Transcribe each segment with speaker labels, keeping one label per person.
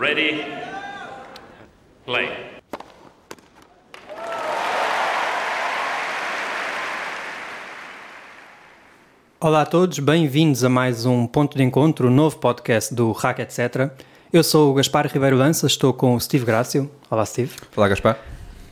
Speaker 1: Ready? Play.
Speaker 2: Olá a todos, bem-vindos a mais um Ponto de Encontro, um novo podcast do Hack Etc. Eu sou o Gaspar Ribeiro Lança, estou com o Steve Grácio. Olá, Steve.
Speaker 3: Olá, Gaspar.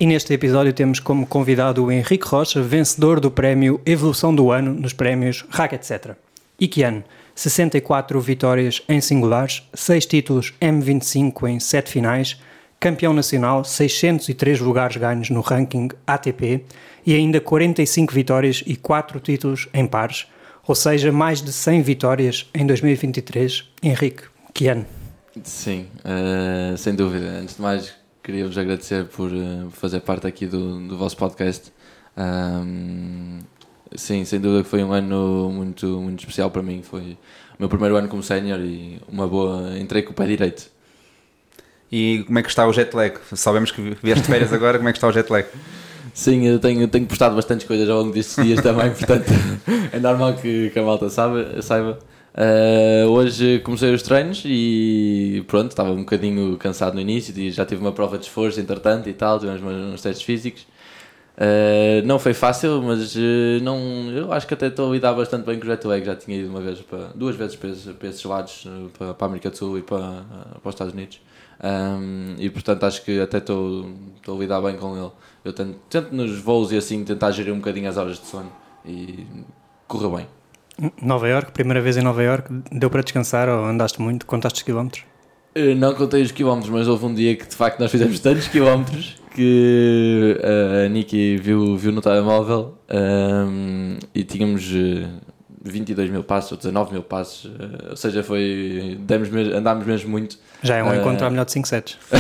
Speaker 2: E neste episódio temos como convidado o Henrique Rocha, vencedor do prémio Evolução do Ano nos prémios Hack Etc. E que ano? 64 vitórias em singulares, 6 títulos M25 em 7 finais, campeão nacional, 603 lugares ganhos no ranking ATP e ainda 45 vitórias e 4 títulos em pares, ou seja, mais de 100 vitórias em 2023. Henrique, que ano?
Speaker 4: Sim, uh, sem dúvida. Antes de mais, queria-vos agradecer por uh, fazer parte aqui do, do vosso podcast. Um, sim, sem dúvida que foi um ano muito, muito especial para mim. Foi o meu primeiro ano como sénior e uma boa. Entrei com o pé direito.
Speaker 3: E como é que está o jet lag? Sabemos que vieste de férias agora, como é que está o jet lag?
Speaker 4: Sim, eu tenho, tenho postado bastantes coisas ao longo destes dias também, portanto é normal que, que a malta saiba. saiba. Uh, hoje comecei os treinos e pronto, estava um bocadinho cansado no início já tive uma prova de esforço entretanto e tal, tivemos uns testes físicos. Uh, não foi fácil, mas uh, não, eu acho que até estou a lidar bastante bem com o jet lag. Já tinha ido uma vez para, duas vezes para, esses, para esses lados, para, para a América do Sul e para, para os Estados Unidos. Um, e portanto acho que até estou, estou a lidar bem com ele. Eu tento, tento nos voos e assim tentar gerir um bocadinho as horas de sono e correu bem.
Speaker 2: Nova York, primeira vez em Nova York, deu para descansar ou andaste muito? Contaste os quilómetros?
Speaker 4: Não contei os quilómetros, mas houve um dia que de facto nós fizemos tantos quilómetros que a Niki viu, viu no telemóvel um, e tínhamos 22 mil passos ou 19 mil passos, uh, ou seja, foi demos mesmo, andámos mesmo muito.
Speaker 2: Já é um uh, encontro à melhor de 5 sets.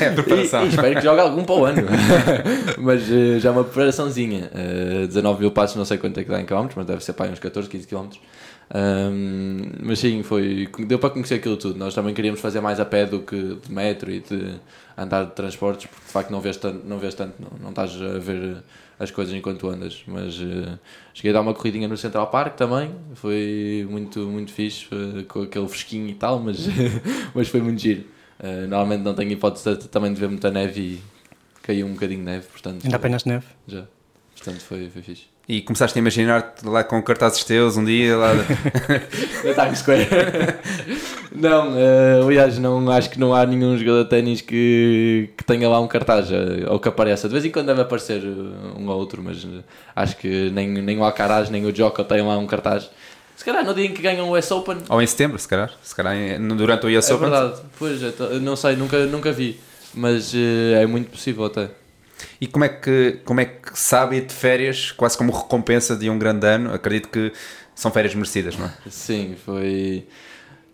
Speaker 3: é preparação.
Speaker 4: E, e, espero que jogue algum para o ano, mas uh, já é uma preparaçãozinha. 19 mil passos, não sei quanto é que dá em quilómetros, mas deve ser para uns 14, 15 quilómetros. Um, mas sim, foi, deu para conhecer aquilo tudo. Nós também queríamos fazer mais a pé do que de metro e de andar de transportes, porque de facto não vês tanto, não, vês tanto, não, não estás a ver as coisas enquanto andas. Mas uh, cheguei a dar uma corridinha no Central Park também, foi muito, muito fixe, uh, com aquele fresquinho e tal, mas, mas foi muito giro. Uh, normalmente não tenho hipótese de, também de ver muita neve e caiu um bocadinho de neve, portanto.
Speaker 2: Ainda apenas neve?
Speaker 4: Já. Portanto, foi, foi fixe.
Speaker 3: E começaste a imaginar-te lá com cartazes teus um dia lá
Speaker 4: na Times Square. Não, uh, aliás, não, acho que não há nenhum jogador de ténis que, que tenha lá um cartaz uh, ou que apareça. De vez em quando deve aparecer um ou outro, mas acho que nem, nem o Alcaraz nem o Djokovic têm lá um cartaz. Se calhar no dia em que ganham o US Open.
Speaker 3: Ou em setembro, se calhar. Se calhar durante o US
Speaker 4: é
Speaker 3: Open.
Speaker 4: É verdade, pois, não sei, nunca, nunca vi. Mas é muito possível até.
Speaker 3: E como é que, como é que sabe ir de férias, quase como recompensa de um grande ano? Acredito que são férias merecidas, não é?
Speaker 4: Sim, foi.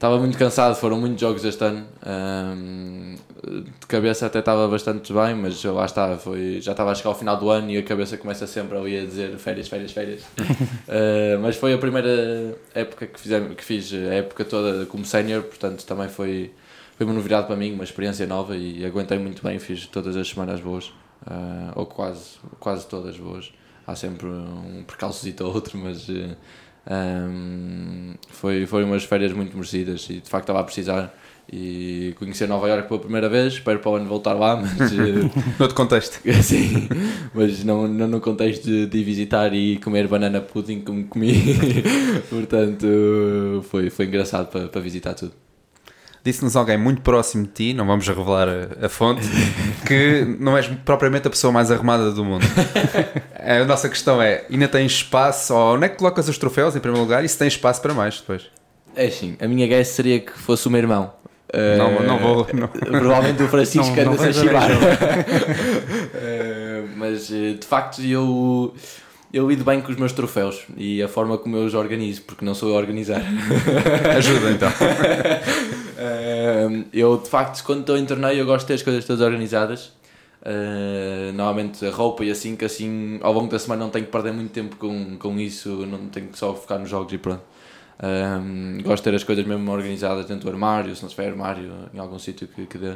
Speaker 4: Estava muito cansado, foram muitos jogos este ano. Um, de cabeça até estava bastante bem, mas lá está, foi, já estava a chegar ao final do ano e a cabeça começa sempre ali a dizer férias, férias, férias. uh, mas foi a primeira época que, fizemos, que fiz, a época toda como sénior, portanto também foi, foi uma novidade para mim, uma experiência nova e aguentei muito bem, fiz todas as semanas boas uh, ou quase, quase todas boas. Há sempre um percalçozito ou outro, mas uh, um, foi, foi umas férias muito merecidas e de facto estava a precisar. E conhecer Nova Iorque pela primeira vez, espero para o ano voltar lá, mas.
Speaker 3: Uh, Noutro contexto.
Speaker 4: Sim, mas não, não no contexto de, de visitar e comer banana pudding como comi. Portanto, foi, foi engraçado para, para visitar tudo
Speaker 3: disse-nos alguém muito próximo de ti, não vamos revelar a, a, fonte, que não és propriamente a pessoa mais arrumada do mundo. a nossa questão é: ainda tens espaço? Ou onde é que colocas os troféus em primeiro lugar e se tens espaço para mais depois?
Speaker 4: É sim, a minha guess seria que fosse o meu irmão.
Speaker 3: Não, não vou. Não.
Speaker 4: Provavelmente o Francisco anda a chivar. mas de facto eu eu lido bem com os meus troféus e a forma como eu os organizo, porque não sou eu a organizar.
Speaker 3: Ajuda então.
Speaker 4: eu de facto, quando estou em torneio, eu gosto de ter as coisas todas organizadas. Uh, normalmente a roupa e assim, que assim ao longo da semana não tenho que perder muito tempo com, com isso, não tenho que só focar nos jogos e pronto. Um, gosto de ter as coisas mesmo organizadas dentro do armário, se não tiver armário, em algum sítio que, que dê.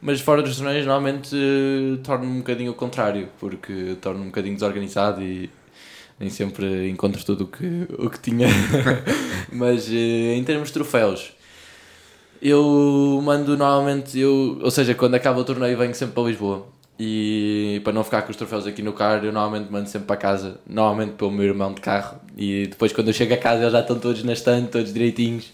Speaker 4: Mas fora dos torneios, normalmente uh, torno-me um bocadinho o contrário, porque torno-me um bocadinho desorganizado e nem sempre encontro tudo o que, o que tinha. Mas eh, em termos de troféus, Eu mando normalmente, eu, ou seja, quando acaba o torneio venho sempre para Lisboa. E para não ficar com os troféus aqui no carro, eu normalmente mando sempre para casa, normalmente pelo meu irmão de carro. E depois, quando eu chego a casa, eles já estão todos na estante, todos direitinhos.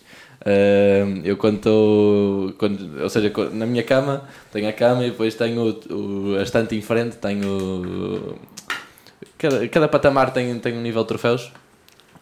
Speaker 4: Uh, eu quando estou, quando, ou seja, na minha cama, tenho a cama e depois tenho o, o, a estante em frente, tenho. Cada, cada patamar tem, tem um nível de troféus.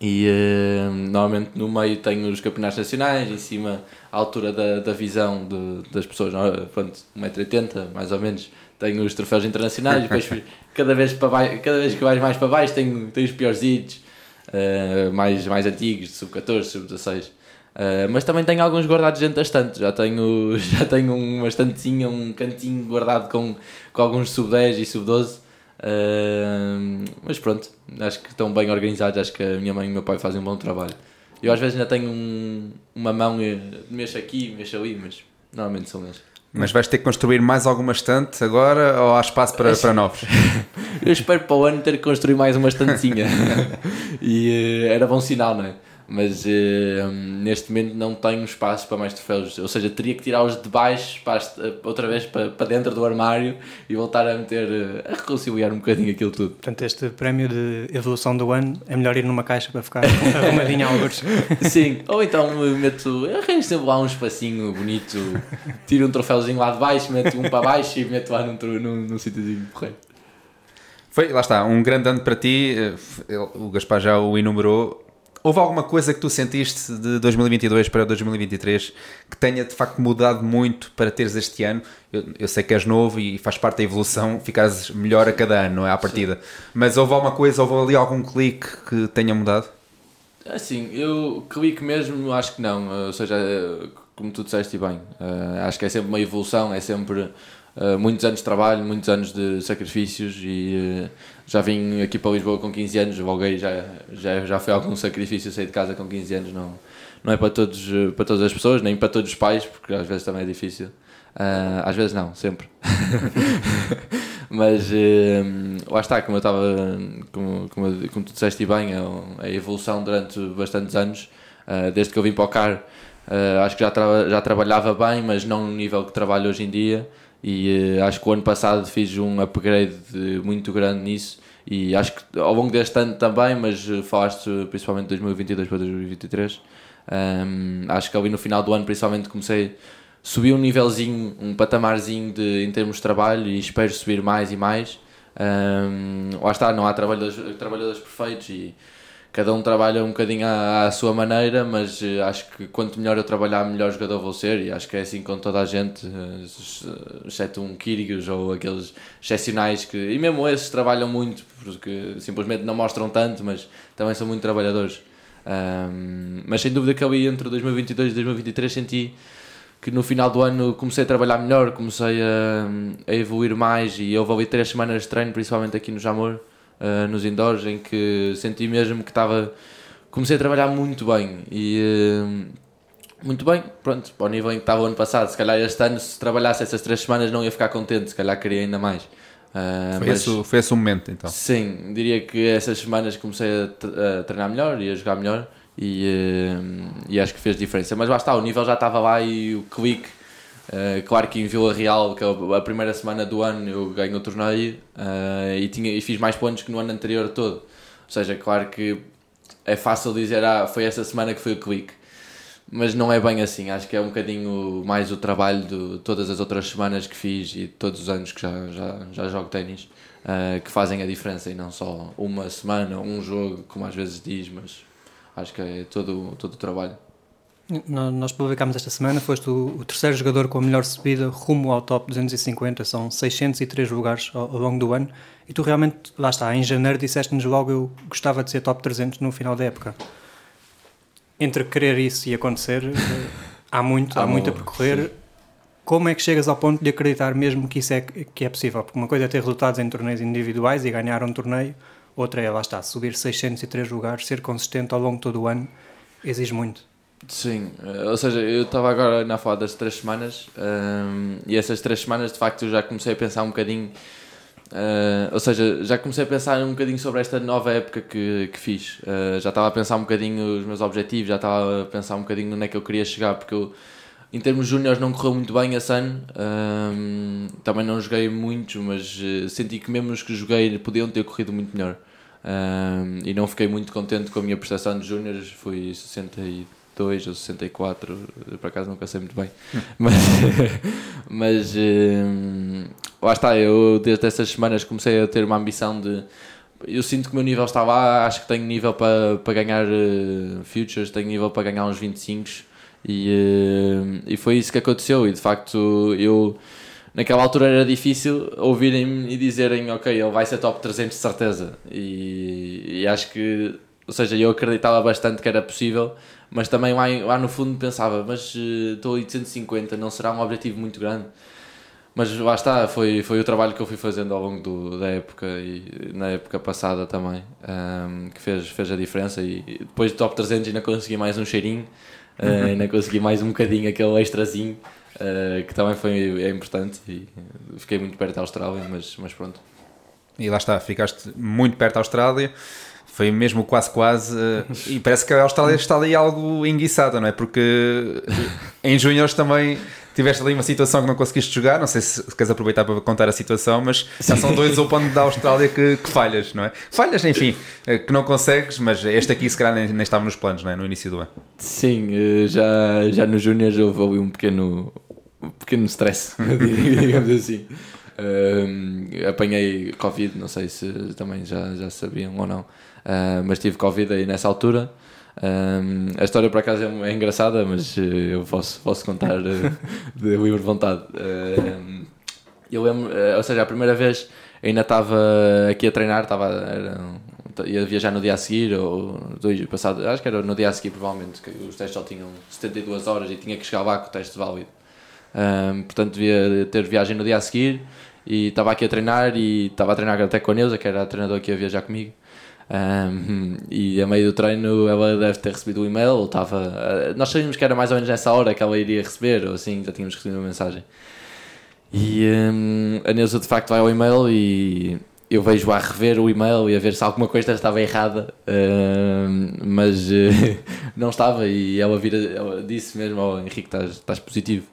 Speaker 4: E uh, normalmente no meio tenho os campeonatos nacionais, em cima a altura da, da visão de, das pessoas, pronto, 1,80m mais ou menos, tenho os troféus internacionais, depois cada vez, para baixo, cada vez que vais mais para baixo tenho, tenho os piores uh, mais, mais antigos, sub-14, sub-16. Uh, mas também tenho alguns guardados dentro da estante, já tenho, já tenho uma estantezinha, um cantinho guardado com, com alguns sub-10 e sub-12. Uh, mas pronto, acho que estão bem organizados, acho que a minha mãe e o meu pai fazem um bom trabalho. Eu às vezes ainda tenho um, uma mão, mexo aqui, mexo ali, mas normalmente são eles.
Speaker 3: Mas vais ter que construir mais alguma estante agora ou há espaço para, para novos?
Speaker 4: Eu espero para o ano ter que construir mais uma estantezinha. e uh, era bom sinal, não é? Mas uh, neste momento não tenho espaço para mais troféus. Ou seja, teria que tirá-los de baixo para, outra vez para, para dentro do armário e voltar a meter, uh, a reconciliar um bocadinho aquilo tudo.
Speaker 2: Portanto, este prémio de evolução do ano é melhor ir numa caixa para ficar arrumadinho a alguns.
Speaker 4: Sim, ou então meto, arranjo sempre lá um espacinho bonito, tiro um troféuzinho lá de baixo, meto um para baixo e meto lá num, num, num sítiozinho correto.
Speaker 3: Foi, lá está, um grande ano para ti, eh, o Gaspar já o enumerou, Houve alguma coisa que tu sentiste de 2022 para 2023 que tenha de facto mudado muito para teres este ano? Eu, eu sei que és novo e faz parte da evolução, ficares melhor a cada ano, não é? À partida. Sim. Mas houve alguma coisa, houve ali algum clique que tenha mudado?
Speaker 4: Assim, eu clique mesmo, acho que não. Ou seja, como tu disseste bem, eh, acho que é sempre uma evolução, é sempre muitos anos de trabalho, muitos anos de sacrifícios e já vim aqui para Lisboa com 15 anos, volguei, já, já, já foi algum sacrifício sair de casa com 15 anos, não, não é para, todos, para todas as pessoas, nem para todos os pais, porque às vezes também é difícil. Uh, às vezes não, sempre. Mas lá está, como eu estava, como, como, como tu disseste bem, é a evolução durante bastantes anos, desde que eu vim para o CAR, acho que já, tra já trabalhava bem, mas não no nível que trabalho hoje em dia e uh, acho que o ano passado fiz um upgrade muito grande nisso. E acho que ao longo deste ano também, mas eh, falaste principalmente de 2022 para 2023 um, acho que ali no final do ano principalmente comecei subi um nívelzinho, um patamarzinho de, em termos de trabalho e espero subir mais e mais. Um, lá está, não há trabalhadores, trabalhadores perfeitos e cada um trabalha um bocadinho à, à, sua maneira, mas uh, acho que quanto melhor eu trabalhar, melhor jogador vou ser, e acho que é assim com toda a gente, uh, exceto um Kyrgios ou aqueles excepcionais que, e mesmo esses trabalham muito, porque simplesmente não mostram tanto, mas também são muito trabalhadores. Um, mas sem dúvida que ali entre 2022 e 2023 senti que no final do ano comecei a trabalhar melhor, comecei a, a evoluir mais e houve ali três semanas de treino, principalmente aqui no Jamor, uh, nos indoors em que senti mesmo que estava. Comecei a trabalhar muito bem e. Uh, muito bem, pronto, para o nível em que estava o ano passado. Se calhar este ano, se trabalhasse essas três semanas, não ia ficar contente, se calhar queria ainda mais.
Speaker 3: Uh, foi, mas, esse, foi esse o momento então?
Speaker 4: Sim, diria que essas semanas comecei a, treinar melhor e a jogar melhor e, uh, e acho que fez diferença. Mas lá está, o nível já estava lá e o clique Uh, claro que em Vila Real, que é a primeira semana do ano, eu ganho o torneio uh, e, tinha, e fiz mais pontos que no ano anterior todo. Ou seja, claro que é fácil dizer, ah, foi essa semana que foi o clique. Mas não é bem assim, acho que é um bocadinho mais o trabalho de todas as outras semanas que fiz e todos os anos que já, já, já jogo ténis uh, que fazem a diferença e não só uma semana, um jogo, como às vezes diz, mas acho que é todo, todo o trabalho.
Speaker 2: Nós publicámos esta semana, foste o, terceiro jogador com a melhor subida rumo ao top 250, são 603 lugares ao, ao longo do ano, e tu realmente, lá está, em janeiro disseste-nos logo eu gostava de ser top 300 no final da época. Entre querer isso e acontecer, eh, há muito, há, há muito a percorrer. Sim. Como é que chegas ao ponto de acreditar mesmo que isso é, que é possível? Porque uma coisa é ter resultados em torneios individuais e ganhar um torneio, outra é, lá está, subir 603 lugares, ser consistente ao longo de todo o ano, exige muito.
Speaker 4: Sim, eh, ou seja, eu estava agora na falar das três semanas um, ehm, e essas três semanas de facto eu já comecei a pensar um bocadinho, uh, ou seja, já comecei a pensar um bocadinho sobre esta nova época que, que fiz. Uh, já estava a pensar um bocadinho os meus objetivos, já estava a pensar um bocadinho onde é que eu queria chegar, porque eu Em termos júniores não correu muito bem esse ano, Ahm, também não joguei muitos, mas senti que mesmo os que joguei podiam ter corrido muito melhor. Ahm, e não fiquei muito contente com a minha prestação de júniores, fui 62 ou 64, eh, por acaso nunca sei muito bem. mas mas ahm, lá está, eu desde essas semanas comecei a ter uma ambição de. Eu sinto que o meu nível está lá, acho que tenho nível para, para ganhar eh, futures, tenho nível para ganhar uns 25 e, eh, e foi isso que aconteceu. E de facto, eu naquela altura era difícil ouvirem-me e dizerem: Ok, ele vai ser top 300 de certeza. E, e acho que, ou seja, eu acreditava bastante que era possível, mas também lá, lá no fundo pensava: Mas eh, estou a 850, não será um objetivo muito grande? Mas lá está, foi, foi o trabalho que eu fui fazendo ao longo do, da época e na época passada também, ahm, que fez, fez a diferença. E depois do top 300 ainda consegui mais um cheirinho, ah, ainda consegui mais um bocadinho aquele extrazinho, ah, que também foi é importante. E fiquei muito perto da Austrália, mas, mas pronto.
Speaker 3: E lá está, ficaste muito perto da Austrália. Foi mesmo quase quase. eh, E parece que a Austrália está ali algo enguiçada, não é? Porque em Júniores também tiveste ali uma situação que não conseguiste jogar. Não sei se queres aproveitar para contar a situação, mas já são dois Open da Austrália que, que falhas, não é? Falhas, enfim, eh, que não consegues, mas este aqui se calhar nem, nem estava nos planos, não é? No início do ano.
Speaker 4: Sim, eh, já, já nos Júniors houve ali um pequeno, um pequeno stress, digamos assim. Ahm, apanhei Covid, não sei se também já, já sabiam ou não, Ah, mas tive Covid aí nessa altura. Ahm, a história por acaso é, é engraçada, mas eh, eu posso, posso contar eh, de livre vontade. Ahm, eu lembro, eh, ou seja, a primeira vez ainda estava aqui a treinar, estava, um- ia viajar no dia a seguir, ou dois passado, acho que era no dia a seguir, provavelmente, que os testes só tinham 72 horas e tinha que chegar lá com o teste válido. Ahm, portanto, devia ter viagem no dia a seguir e estava aqui a treinar e estava a treinar até com a Neuza, que era a treinadora que ia viajar comigo. Ahm, e a meio do treino ela deve ter recebido o e-mail, ou estava. ah, nós sabíamos que era mais ou menos nessa hora que ela iria receber, ou assim, já tínhamos recebido uma mensagem. E hum, a Neuza de facto vai ao e-mail e eu vejo a rever o e-mail e a ver se alguma coisa estava errada, hum, mas eh, não estava. E ela, vira, ela disse mesmo: oh, Henrique, estás, estás positivo.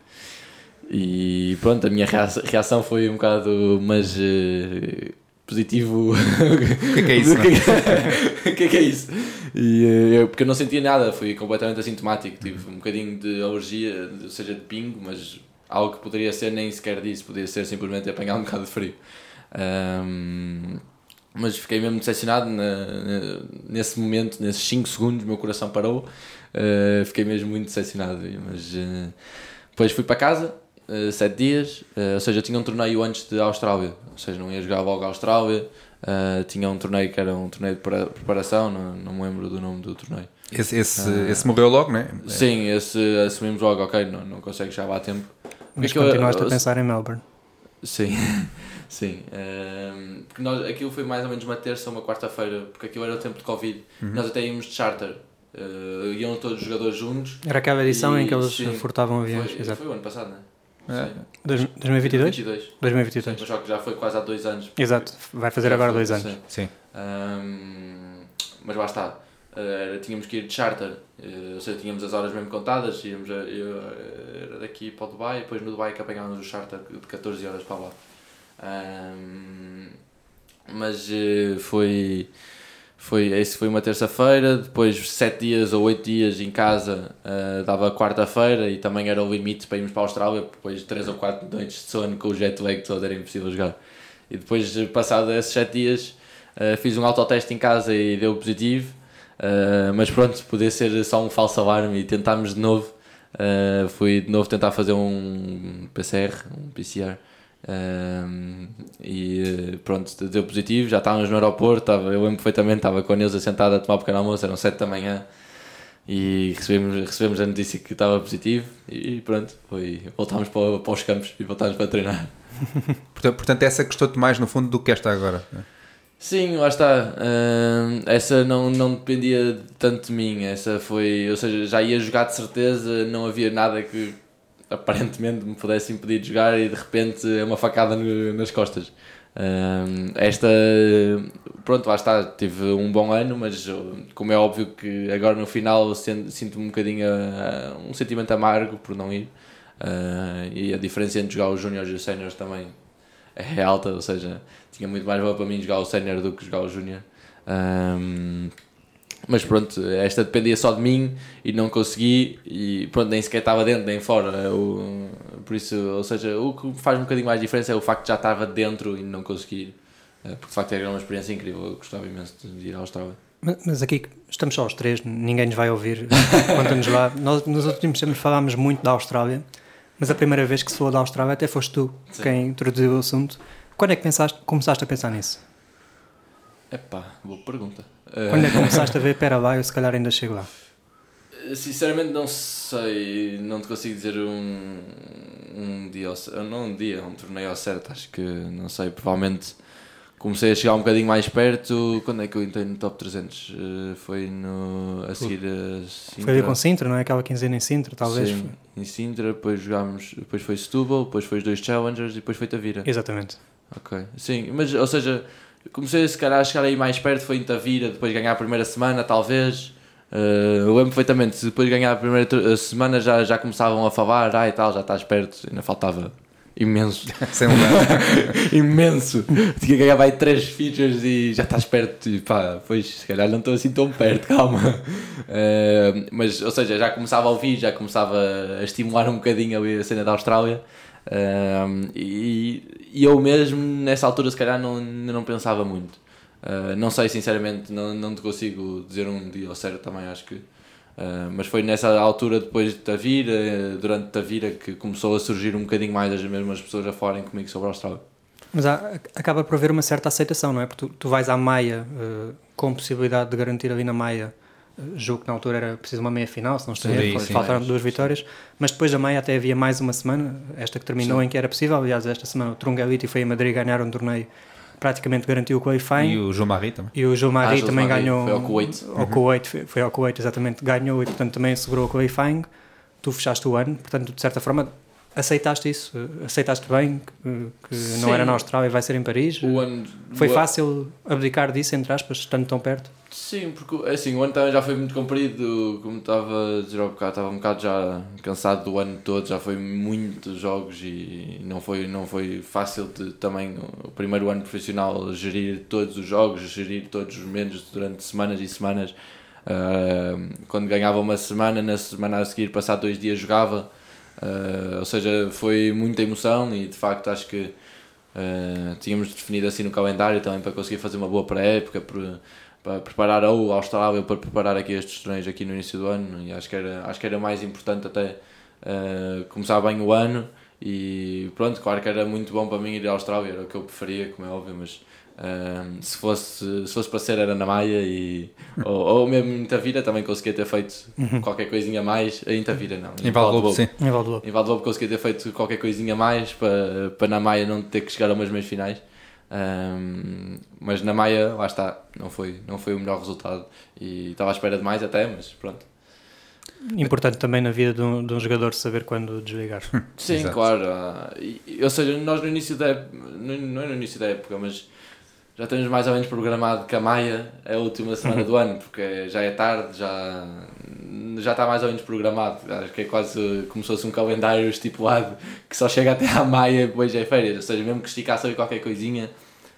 Speaker 4: E pronto, a minha reação, foi um bocado, mas eh, positivo.
Speaker 3: O que é que é isso? não é?
Speaker 4: O que é que é isso? E, eh, eu, porque eu não sentia nada, fui completamente assintomático. Tive um bocadinho de alergia, ou seja, de pingo, mas algo que poderia ser nem sequer disso, poderia ser simplesmente apanhar um bocado de frio. Ahm, mas fiquei mesmo decepcionado na- na- nesse momento, nesses 5 segundos, o meu coração parou. Uh, fiquei mesmo muito decepcionado. Mas uh, depois fui para casa, 7 dias, uh, ou seja, eu tinha um torneio antes de Austrália, ou seja, não ia jogar logo à Austrália. uh, tinha um torneio que era um torneio de prepara- preparação, não, não me lembro do nome do torneio.
Speaker 3: Esse, esse, esse morreu logo, não é?
Speaker 4: Sim, esse assumimos logo, ok, não, não consegue chegar lá a tempo.
Speaker 2: Mas
Speaker 4: Porque eu-
Speaker 2: continuaste a
Speaker 4: eu-
Speaker 2: pensar em Melbourne.
Speaker 4: Sim, sim. Ehm, porque nós, aquilo foi mais ou menos uma terça ou uma quarta-feira, porque aquilo era o tempo de Covid. Nós até íamos de charter. Eh, iam todos os jogadores juntos.
Speaker 2: Era aquela edição em que
Speaker 4: E,
Speaker 2: eles
Speaker 4: sim,
Speaker 2: furtavam aviões.
Speaker 4: Foi,
Speaker 2: Exato.
Speaker 4: foi o ano passado, não é?
Speaker 3: É.
Speaker 4: Sim.
Speaker 2: Dois- 2022?
Speaker 4: 22. Sim,
Speaker 2: 2022.
Speaker 4: mas só que já foi quase há dois anos.
Speaker 2: Exato. Vai fazer agora dois anos.
Speaker 4: Sim.
Speaker 3: Sim.
Speaker 4: Ahm, mas lá está. Eh, tínhamos que ir de charter, eh, ou seja, tínhamos as horas mesmo contadas. Íamos a, eu, eh, era daqui para o Dubai, depois no Dubai que apanhámos o charter de 14 horas para lá. Ahm, mas eh, foi, foi, esse foi uma terça-feira, depois sete dias ou oito dias em casa eh, dava quarta-feira e também era o limite para irmos para a Austrália, depois de três ou quatro noites de sono com o jet lag todo era impossível jogar. E depois, eh, passado esses sete dias, eh, fiz um autoteste em casa e deu positivo. Uh, mas pronto, poder ser só um falso alarme e tentámos de novo. Uh, fui de novo tentar fazer um PCR, um PCR. Um, e pronto, deu positivo. Já estávamos no aeroporto. Estava, eu lembro perfeitamente, estava com a Neuza sentada a tomar um pequeno almoço, eram 7 da manhã. E recebemos, recebemos a notícia que estava positivo. E pronto, foi, voltámos para, para os campos e voltámos para treinar.
Speaker 3: Portanto, portanto, essa gostou-te mais no fundo do que esta agora. não é?
Speaker 4: Sim, lá está. Essa não, não dependia tanto de mim. Essa foi. Ou seja, já ia jogar de certeza, não havia nada que aparentemente me pudesse impedir de jogar e de repente é uma facada no- nas costas. Esta, pronto, lá está, tive um bom ano, mas como é óbvio que agora no final sin- sinto-me um bocadinho uh, um sentimento amargo por não ir. Uh, e a diferença entre jogar os júniores e os séniores também é alta, ou seja, tinha muito mais valor para mim jogar o sénior do que jogar o júnior. Mas pronto, esta dependia só de mim e não consegui e pronto, nem sequer estava dentro nem fora. O, por isso, ou seja, o que faz um bocadinho mais diferença é o facto de já estava dentro e não conseguir. Eh, Porque de facto era uma experiência incrível, eu gostava imenso de ir à Austrália.
Speaker 2: Mas, aqui estamos só os três, ninguém nos vai ouvir. Conta-nos lá. Nós nos últimos tempos falámos muito da Austrália, mas a primeira vez que se falou da Austrália até foste tu
Speaker 4: Sim.
Speaker 2: quem introduziu o assunto. Quando é que pensaste, começaste a pensar nisso?
Speaker 4: Epá, boa pergunta.
Speaker 2: Quando é que começaste a ver, pera lá, eu se calhar ainda chego lá.
Speaker 4: Eh, Sinceramente não sei, não te consigo dizer um, um dia, não um dia, um torneio ao certo, acho que não sei, provavelmente comecei a chegar um bocadinho mais perto, quando é que eu entrei no top 300? Eh, Foi no, a seguir a
Speaker 2: Foi
Speaker 4: Sintra.
Speaker 2: ali com Sintra, não é? Aquela quinzena em Sintra, talvez.
Speaker 4: Sim, em Sintra, depois jogámos, depois foi Setúbal, depois foi os dois Challengers e depois foi Tavira.
Speaker 2: Exatamente.
Speaker 4: Ok, sim, mas ou seja, comecei se calhar a chegar aí mais perto, foi em Tavira, depois ganhar a primeira semana, talvez. Eh, eu lembro perfeitamente, se depois de ganhar a primeira a semana já, já começavam a falar, ah e tal, já estás perto, ainda faltava imenso,
Speaker 3: Sem
Speaker 4: imenso. Tinha que ganhar vai três features e já estás perto, e pá, pois se calhar não estou assim tão perto, calma. Eh, mas, ou seja, já começava a ouvir, já começava a estimular um bocadinho ali a cena da Austrália. Um, e, e eu mesmo nessa altura se calhar não, não pensava muito Uh, não sei sinceramente não, não te consigo dizer um dia ao certo também acho que uh, mas foi nessa altura depois de Tavira uh, durante Tavira que começou a surgir um bocadinho mais as mesmas pessoas a falarem comigo sobre a Austrália
Speaker 2: Mas há- acaba por haver uma certa aceitação, não é? Porque tu, tu vais à Maia eh, com possibilidade de garantir ali na Maia, julgo que na altura era preciso uma meia final, se não estou
Speaker 3: Sim,
Speaker 2: erro,
Speaker 3: sim.
Speaker 2: faltaram
Speaker 4: Sim.
Speaker 2: duas vitórias, mas depois da Maia até havia mais uma semana, esta que terminou em que era possível, aliás esta semana o Trungaliti foi a Madrid ganhar um torneio, praticamente garantiu o qualifying.
Speaker 3: E o João Marie também.
Speaker 2: E o João Marie
Speaker 4: Ah,
Speaker 2: também
Speaker 4: Marie,
Speaker 2: ganhou.
Speaker 4: foi ao Kuwait.
Speaker 2: Ao Kuwait, foi, foi ao Kuwait, exatamente. Ganhou e, portanto, também assegurou o qualifying. Tu fechaste o ano, portanto, de certa forma, aceitaste isso. Aceitaste bem que, que não era na Austrália e vai ser em Paris.
Speaker 4: o ano
Speaker 2: Foi fácil abdicar disso, entre aspas, estando tão perto.
Speaker 4: Sim, porque assim, o ano também já foi muito comprido, como estava a dizer há bocado, estava um bocado já cansado do ano todo, já foi muitos jogos e não foi, não foi fácil de também o primeiro ano profissional gerir todos os jogos, gerir todos os momentos durante semanas e semanas. Ah, quando ganhava uma semana, na semana a seguir, passar dois dias jogava, Ah, ou seja, foi muita emoção e de facto acho que ah, tínhamos definido assim no calendário também para conseguir fazer uma boa pré-época, por- para preparar ou a Austrália para preparar aqui estes torneios aqui no início do ano. E acho que era, acho que era mais importante até ah, começar bem o ano. E pronto, claro que era muito bom para mim ir à Austrália, era o que eu preferia, como é óbvio, mas ah, se, fosse, se fosse para ser era na Maia e, ou, ou mesmo em Tavira também conseguia ter feito qualquer coisinha a mais, em Tavira não,
Speaker 3: Em Valdobo, sim.
Speaker 2: Em Valdelobo.
Speaker 4: em Valdelobo conseguia ter feito qualquer coisinha a mais para, para na Maia não ter que chegar a umas meias finais. Ahm, mas na Maia, lá está, não foi, não foi o melhor resultado e estava à espera de mais até, mas pronto.
Speaker 2: Importante também na vida de um, de um jogador saber quando desligar.
Speaker 4: Sim,
Speaker 3: Exato.
Speaker 4: claro. ah, ou seja, nós no início da época, não é no início da época, mas já temos mais ou menos programado que a Maia é a última semana do ano, porque já é tarde, já, já está mais ou menos programado. Acho que é quase como se fosse um calendário estipulado que só chega até à Maia e depois já é férias. Ou seja, mesmo que esticasse ali qualquer coisinha,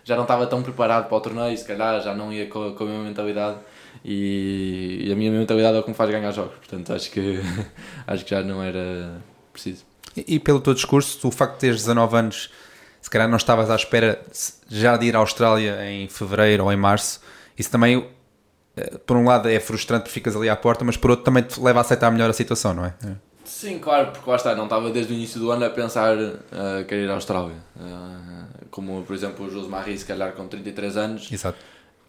Speaker 4: já não estava tão preparado para o torneio, se calhar já não ia com, com a mesma mentalidade. E, e a minha mentalidade é o que me faz ganhar jogos, portanto acho que, acho que já não era preciso.
Speaker 3: E, e pelo teu discurso, o facto de teres 19 anos, se calhar não estavas à espera já de ir à Austrália em fevereiro ou em março, isso também, eh, por um lado, é frustrante porque ficas ali à porta, mas por outro também te leva a aceitar melhor a situação, não é?
Speaker 4: Sim, claro, porque lá está, não estava desde o início do ano a pensar uh, querer ir à Austrália. Uh, como, por exemplo, o José Marie, se calhar com 33 anos,
Speaker 3: Exato.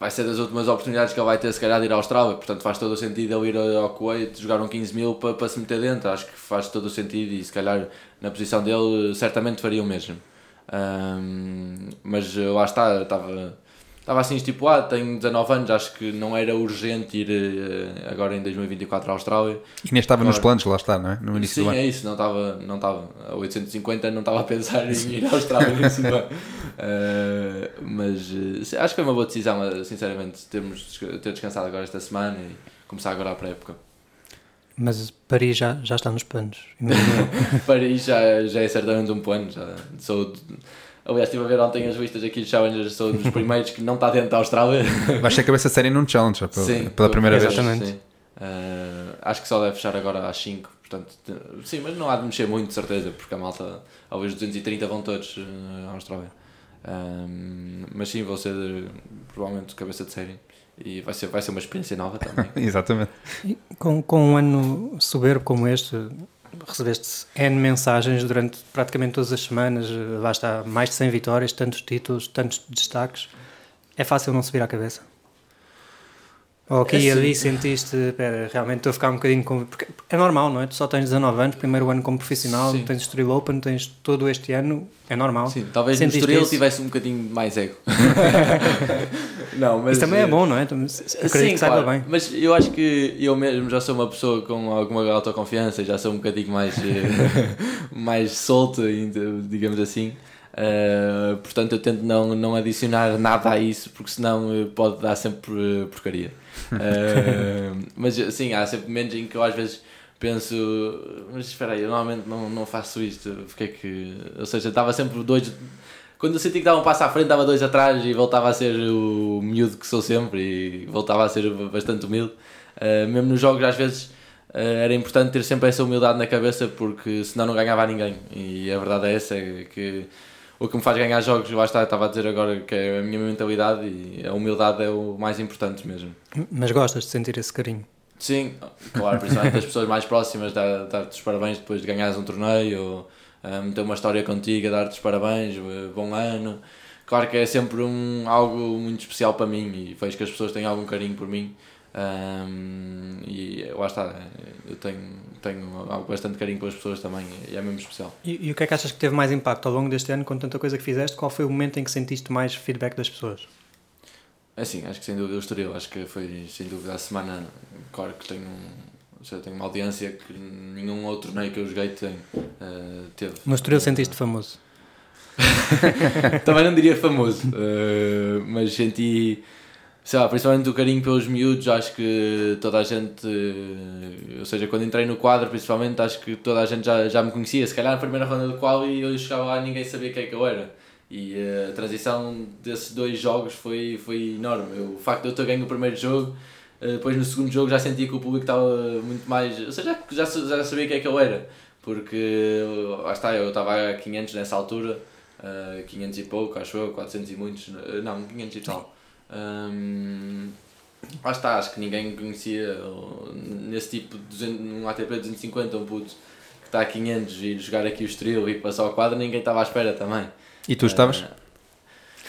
Speaker 4: vai ser das últimas oportunidades que ele vai ter, se calhar, de ir à Austrália. Portanto, faz todo o sentido ele ir ao Kuwait, jogar um 15 mil para, para se meter dentro. Acho que faz todo o sentido e, se calhar, na posição dele, certamente faria o mesmo. Um, mas uh, lá está, estava, estava assim estipulado, tenho 19 anos, acho que não era urgente ir eh, agora em 2024 à Austrália.
Speaker 3: E nem estava nos
Speaker 4: Claro.
Speaker 3: planos, lá está, não é? No início
Speaker 4: Sim,
Speaker 3: do ano.
Speaker 4: é isso, não estava, não estava, a 850 não estava a pensar em ir à Austrália nesse ano. Eh, mas eh, sim, acho que foi uma boa decisão, eh, sinceramente, termos, ter descansado agora esta semana e começar agora a pré-época.
Speaker 2: Mas Paris já, já está nos planos.
Speaker 4: Paris já, já é certamente um plano. Já sou Aliás, estive a ver ontem as listas aqui de Challengers, sou dos primeiros que não está dentro da Austrália.
Speaker 3: Vais ser cabeça séria num challenge, pela,
Speaker 4: Sim,
Speaker 3: pela primeira vez.
Speaker 4: Sim. Eh, acho que só deve fechar agora às 5, portanto, sim, mas não há de mexer muito, de certeza, porque a malta, talvez 230 vão todos eh, à Austrália. Ehm, mas sim, vou ser provavelmente cabeça de série e vai ser, vai ser uma experiência nova também.
Speaker 3: Exatamente.
Speaker 2: com, com um ano soberbo como este, recebeste N mensagens durante praticamente todas as semanas. Lá está, mais de 100 vitórias, tantos títulos, tantos destaques. É fácil não subir à cabeça? Ou aqui
Speaker 4: É
Speaker 2: e ali
Speaker 4: sim.
Speaker 2: sentiste, pera, realmente estou a ficar um bocadinho com. Porque é normal, não é? Tu só tens 19 anos, primeiro ano como profissional,
Speaker 4: Sim.
Speaker 2: tens Estoril Open, tens todo este ano, é normal.
Speaker 4: Sim, talvez no
Speaker 2: Sentiste
Speaker 4: Estoril
Speaker 2: isso?
Speaker 4: tivesse um bocadinho mais ego. não, mas
Speaker 2: Isso também é
Speaker 4: eh,
Speaker 2: bom, não é? Também- Acredito
Speaker 4: Sim,
Speaker 2: que saiba
Speaker 4: claro,
Speaker 2: bem.
Speaker 4: Mas eu acho que eu mesmo já sou uma pessoa com alguma autoconfiança, já sou um bocadinho mais, eh, mais solto, digamos assim. Eh, portanto, eu tento não, não adicionar nada a isso, porque senão eh, pode dar sempre porcaria. Eh, mas sim, há sempre momentos em que eu às vezes penso, mas espera aí, eu normalmente não, não faço isto, porque é que. Ou seja, estava sempre dois. Quando eu senti que dava um passo à frente, dava dois atrás e voltava a ser o miúdo que sou sempre e voltava a ser bastante humilde. Uh, mesmo nos jogos, às vezes, uh, era importante ter sempre essa humildade na cabeça porque senão não ganhava a ninguém. E a verdade é essa: é que o que me faz ganhar jogos, lá está, estava a dizer agora que é a minha mentalidade e a humildade é o mais importante mesmo.
Speaker 2: Mas gostas de sentir esse carinho.
Speaker 4: Sim, claro, principalmente das pessoas mais próximas, dar- dar-te os parabéns depois de ganhares um torneio, ou um, ter uma história contigo, dar-te os parabéns, eh, bom ano. Claro que é sempre um, algo muito especial para mim e vejo que as pessoas têm algum carinho por mim. Um, e lá está, eu tenho, tenho bastante carinho pelas pessoas também e é mesmo especial.
Speaker 2: E, e o que é que achas que teve mais impacto ao longo deste ano com tanta coisa que fizeste? Qual foi o momento em que sentiste mais feedback das pessoas?
Speaker 4: Assim, acho que sem dúvida o Estoril, acho que foi sem dúvida a semana, claro que tenho, ou seja, tenho uma audiência que nenhum outro torneio que eu joguei tem, eh, teve.
Speaker 2: No Estoril sentiste famoso.
Speaker 4: Também não diria famoso, eh, mas senti, sei lá, principalmente o carinho pelos miúdos, acho que toda a gente, eh, ou seja, quando entrei no quadro, principalmente, acho que toda a gente já, já me conhecia, se calhar na primeira ronda do qual e eu chegava lá ninguém sabia quem é que eu era. E a transição desses dois jogos foi, foi enorme. Eu, o facto de eu ter ganho o primeiro jogo, depois no segundo jogo já sentia que o público estava muito mais. Ou seja, já, já sabia quem é que eu era. Porque lá está, eu estava a 500 nessa altura, eh, 500 e pouco, acho eu, 400 e muitos, eh, não, 500 e tal. Hum, lá está, acho que ninguém conhecia nesse tipo de 200, um ATP 250, um puto que está a 500 e jogar aqui o Estoril e passar ao quadro, ninguém estava à espera também.
Speaker 3: E tu estavas?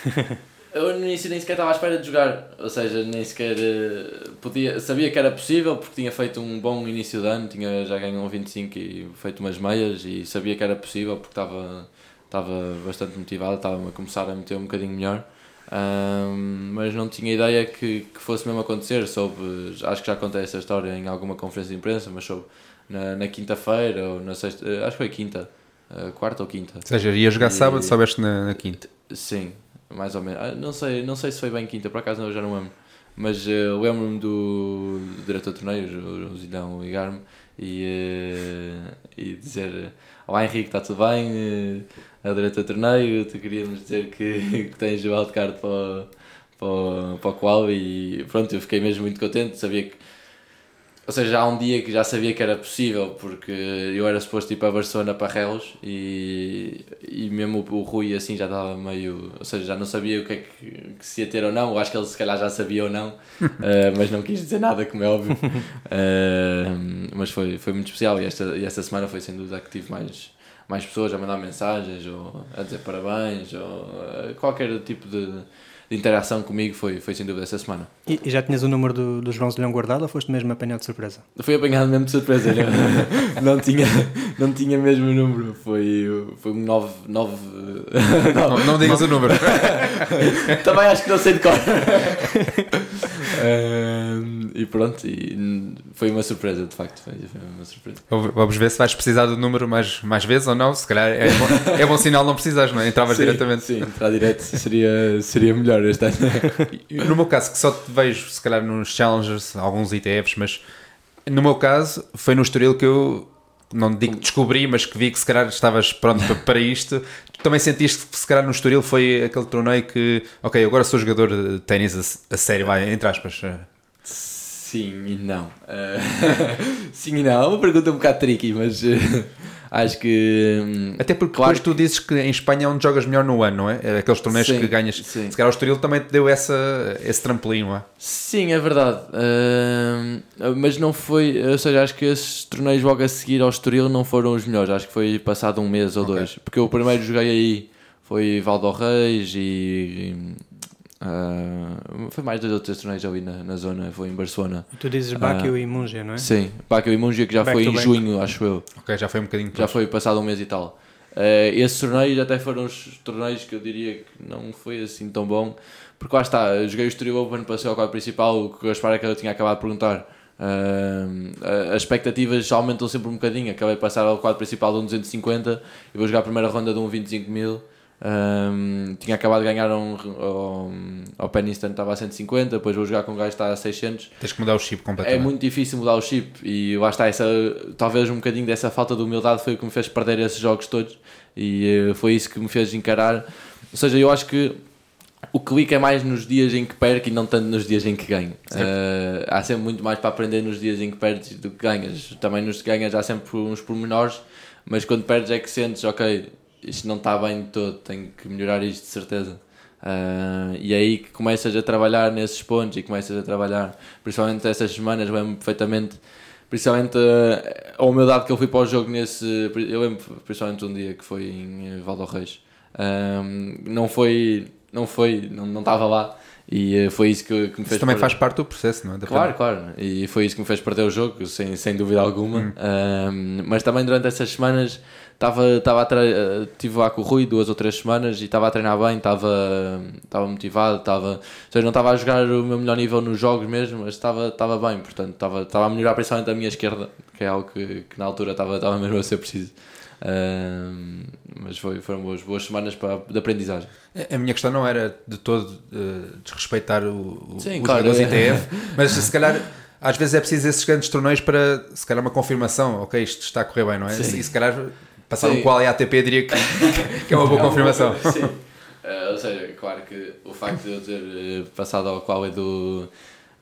Speaker 4: Eh, Eu no início nem sequer estava à espera de jogar, ou seja, nem sequer eh, podia, sabia que era possível porque tinha feito um bom início de ano, tinha já ganho um 25 e feito umas meias e sabia que era possível porque estava, estava bastante motivado, estava a começar a meter um bocadinho melhor. Ahm, mas não tinha ideia que, que fosse mesmo acontecer. Soube, acho que já contei essa história em alguma conferência de imprensa, mas soube na, na quinta-feira ou na sexta, eh, acho que foi quinta, eh, quarta ou quinta.
Speaker 3: Ou seja, ia jogar
Speaker 4: E-
Speaker 3: sábado, soubeste na, na quinta.
Speaker 4: Sim, mais ou menos. Ah, não, sei, não sei se foi bem quinta, por acaso eu já não lembro. Mas eh, lembro-me do, do diretor de torneios, o, Zidão, ligar-me e, eh, e dizer: Olá Henrique, está tudo bem? É o diretor de torneio, tu queríamos dizer que, que tens o wildcard para, para, para o qual e pronto, eu fiquei mesmo muito contente, sabia que ou seja, há um dia que já sabia que era possível, porque eu era suposto ir para Barcelona para Relos e, e mesmo o, o Rui assim já estava meio. Ou seja, já não sabia o que é que, que se ia ter ou não. Eu acho que ele se calhar já sabia ou não, eh, mas não quis dizer nada, como é óbvio. Eh, mas foi, foi muito especial e esta, e esta semana foi sem dúvida que tive mais, mais pessoas a mandar mensagens ou a dizer parabéns ou eh, qualquer tipo de, de interação comigo foi, foi sem dúvida essa semana.
Speaker 2: E, e já tinhas o número do, do João Leão guardado ou foste mesmo apanhado de surpresa?
Speaker 4: Fui apanhado mesmo de surpresa, não, não, tinha, não tinha mesmo o número, foi, foi um 9. 9
Speaker 3: Não, não digas o número.
Speaker 4: Também acho que não sei de cor. E pronto, e foi uma surpresa, de facto. Foi, uma surpresa.
Speaker 3: Vamos ver se vais precisar do número mais, mais vezes ou não. Se calhar é bom, é bom sinal não precisares, não é? Entravas
Speaker 4: Sim,
Speaker 3: diretamente.
Speaker 4: Sim, entrar direto seria, seria melhor este ano.
Speaker 3: No meu caso, que só te vejo, se calhar, nos Challengers, alguns ITFs, mas no meu caso, foi no Estoril que eu, não digo que descobri, mas que vi que se calhar estavas pronto para, para isto. Também sentiste que se calhar no Estoril foi aquele torneio que, ok, agora sou jogador de ténis a, a sério, vai, entre aspas.
Speaker 4: Sim e não. Eh, sim e não. É uma pergunta um bocado tricky, mas eh, acho que. hum,
Speaker 3: Até porque
Speaker 4: Claro
Speaker 3: depois tu dizes que em Espanha é onde jogas melhor no ano, não é? É aqueles torneios
Speaker 4: Sim,
Speaker 3: que ganhas.
Speaker 4: sim.
Speaker 3: Se calhar o Estoril também te deu essa, esse trampolim, não é?
Speaker 4: Sim, é verdade. Hum, mas não foi. Ou seja, acho que esses torneios logo a seguir ao Estoril não foram os melhores. Acho que foi passado um mês ou
Speaker 3: Ok.
Speaker 4: dois. Porque o primeiro joguei aí foi Valdo Reis e. ah, foi mais dois ou três torneios ali na, na zona. Foi em Barcelona.
Speaker 2: Tu dizes Báquio e Mungia, não é?
Speaker 4: Sim, Baca e Mungia que já
Speaker 2: Back
Speaker 4: foi em
Speaker 2: back.
Speaker 4: junho, acho eu.
Speaker 3: Ok, já foi um bocadinho.
Speaker 4: Já foi passado um mês e tal. Eh, esses torneios até foram os torneios que eu diria que não foi assim tão bom. Porque lá está, eu joguei o Estoril Open, passei ao quadro principal, o que eu espero que eu tinha acabado de perguntar. Eh, as expectativas aumentam sempre um bocadinho. Acabei de passar ao quadro principal de um 250 e vou jogar a primeira ronda de um 25 mil. Um, tinha acabado de ganhar um, ao, ao Peniston, estava a 150. Depois vou jogar com um gajo que está a 600.
Speaker 3: Tens que mudar o chip
Speaker 4: É
Speaker 3: completamente.
Speaker 4: muito difícil mudar o chip e lá está, essa, talvez um bocadinho dessa falta de humildade foi o que me fez perder esses jogos todos e eh, foi isso que me fez encarar. Ou seja, eu acho que o clique é mais nos dias em que perco e não tanto nos dias em que ganho. Eh, há sempre muito mais para aprender nos dias em que perdes do que ganhas. Também nos que ganhas há sempre uns pormenores, mas quando perdes é que sentes, ok, isto não está bem de todo, tenho que melhorar isto de certeza. Ah, e é aí que começas a trabalhar nesses pontos e começas a trabalhar, principalmente essas semanas, lembro perfeitamente, principalmente ah, a humildade que eu fui para o jogo nesse. Eu lembro principalmente um dia que foi em Valdo Reis. Ah, não foi, não foi, não não estava lá e eh, foi isso que, que me fez.
Speaker 3: Isso também
Speaker 4: perder-
Speaker 3: faz parte do processo, não é? Da
Speaker 4: Claro, claro. E foi isso que me fez perder o jogo, sem, sem dúvida alguma. Um, mas também durante essas semanas estava estava a estive lá com o Rui duas ou três semanas e estava a treinar bem, estava estava motivado, estava, ou seja, não estava a jogar o meu melhor nível nos jogos mesmo, mas estava estava bem, portanto estava estava a melhorar principalmente a minha esquerda, que é algo que, que na altura estava estava mesmo a ser preciso. Um, mas foi, foram boas, boas semanas para, de aprendizagem.
Speaker 3: A minha questão não era de todo eh, desrespeitar o, o,
Speaker 4: Sim,
Speaker 3: os
Speaker 4: claro, é.
Speaker 3: ITF, mas se calhar às vezes é preciso esses grandes torneios para se calhar uma confirmação, ok, isto está a correr bem, não é?
Speaker 4: Sim.
Speaker 3: E se calhar passar um qual e ATP diria que, que é uma boa confirmação.
Speaker 4: Sim. Eh, ou seja, claro que o facto de eu ter eh, passado ao qual é do.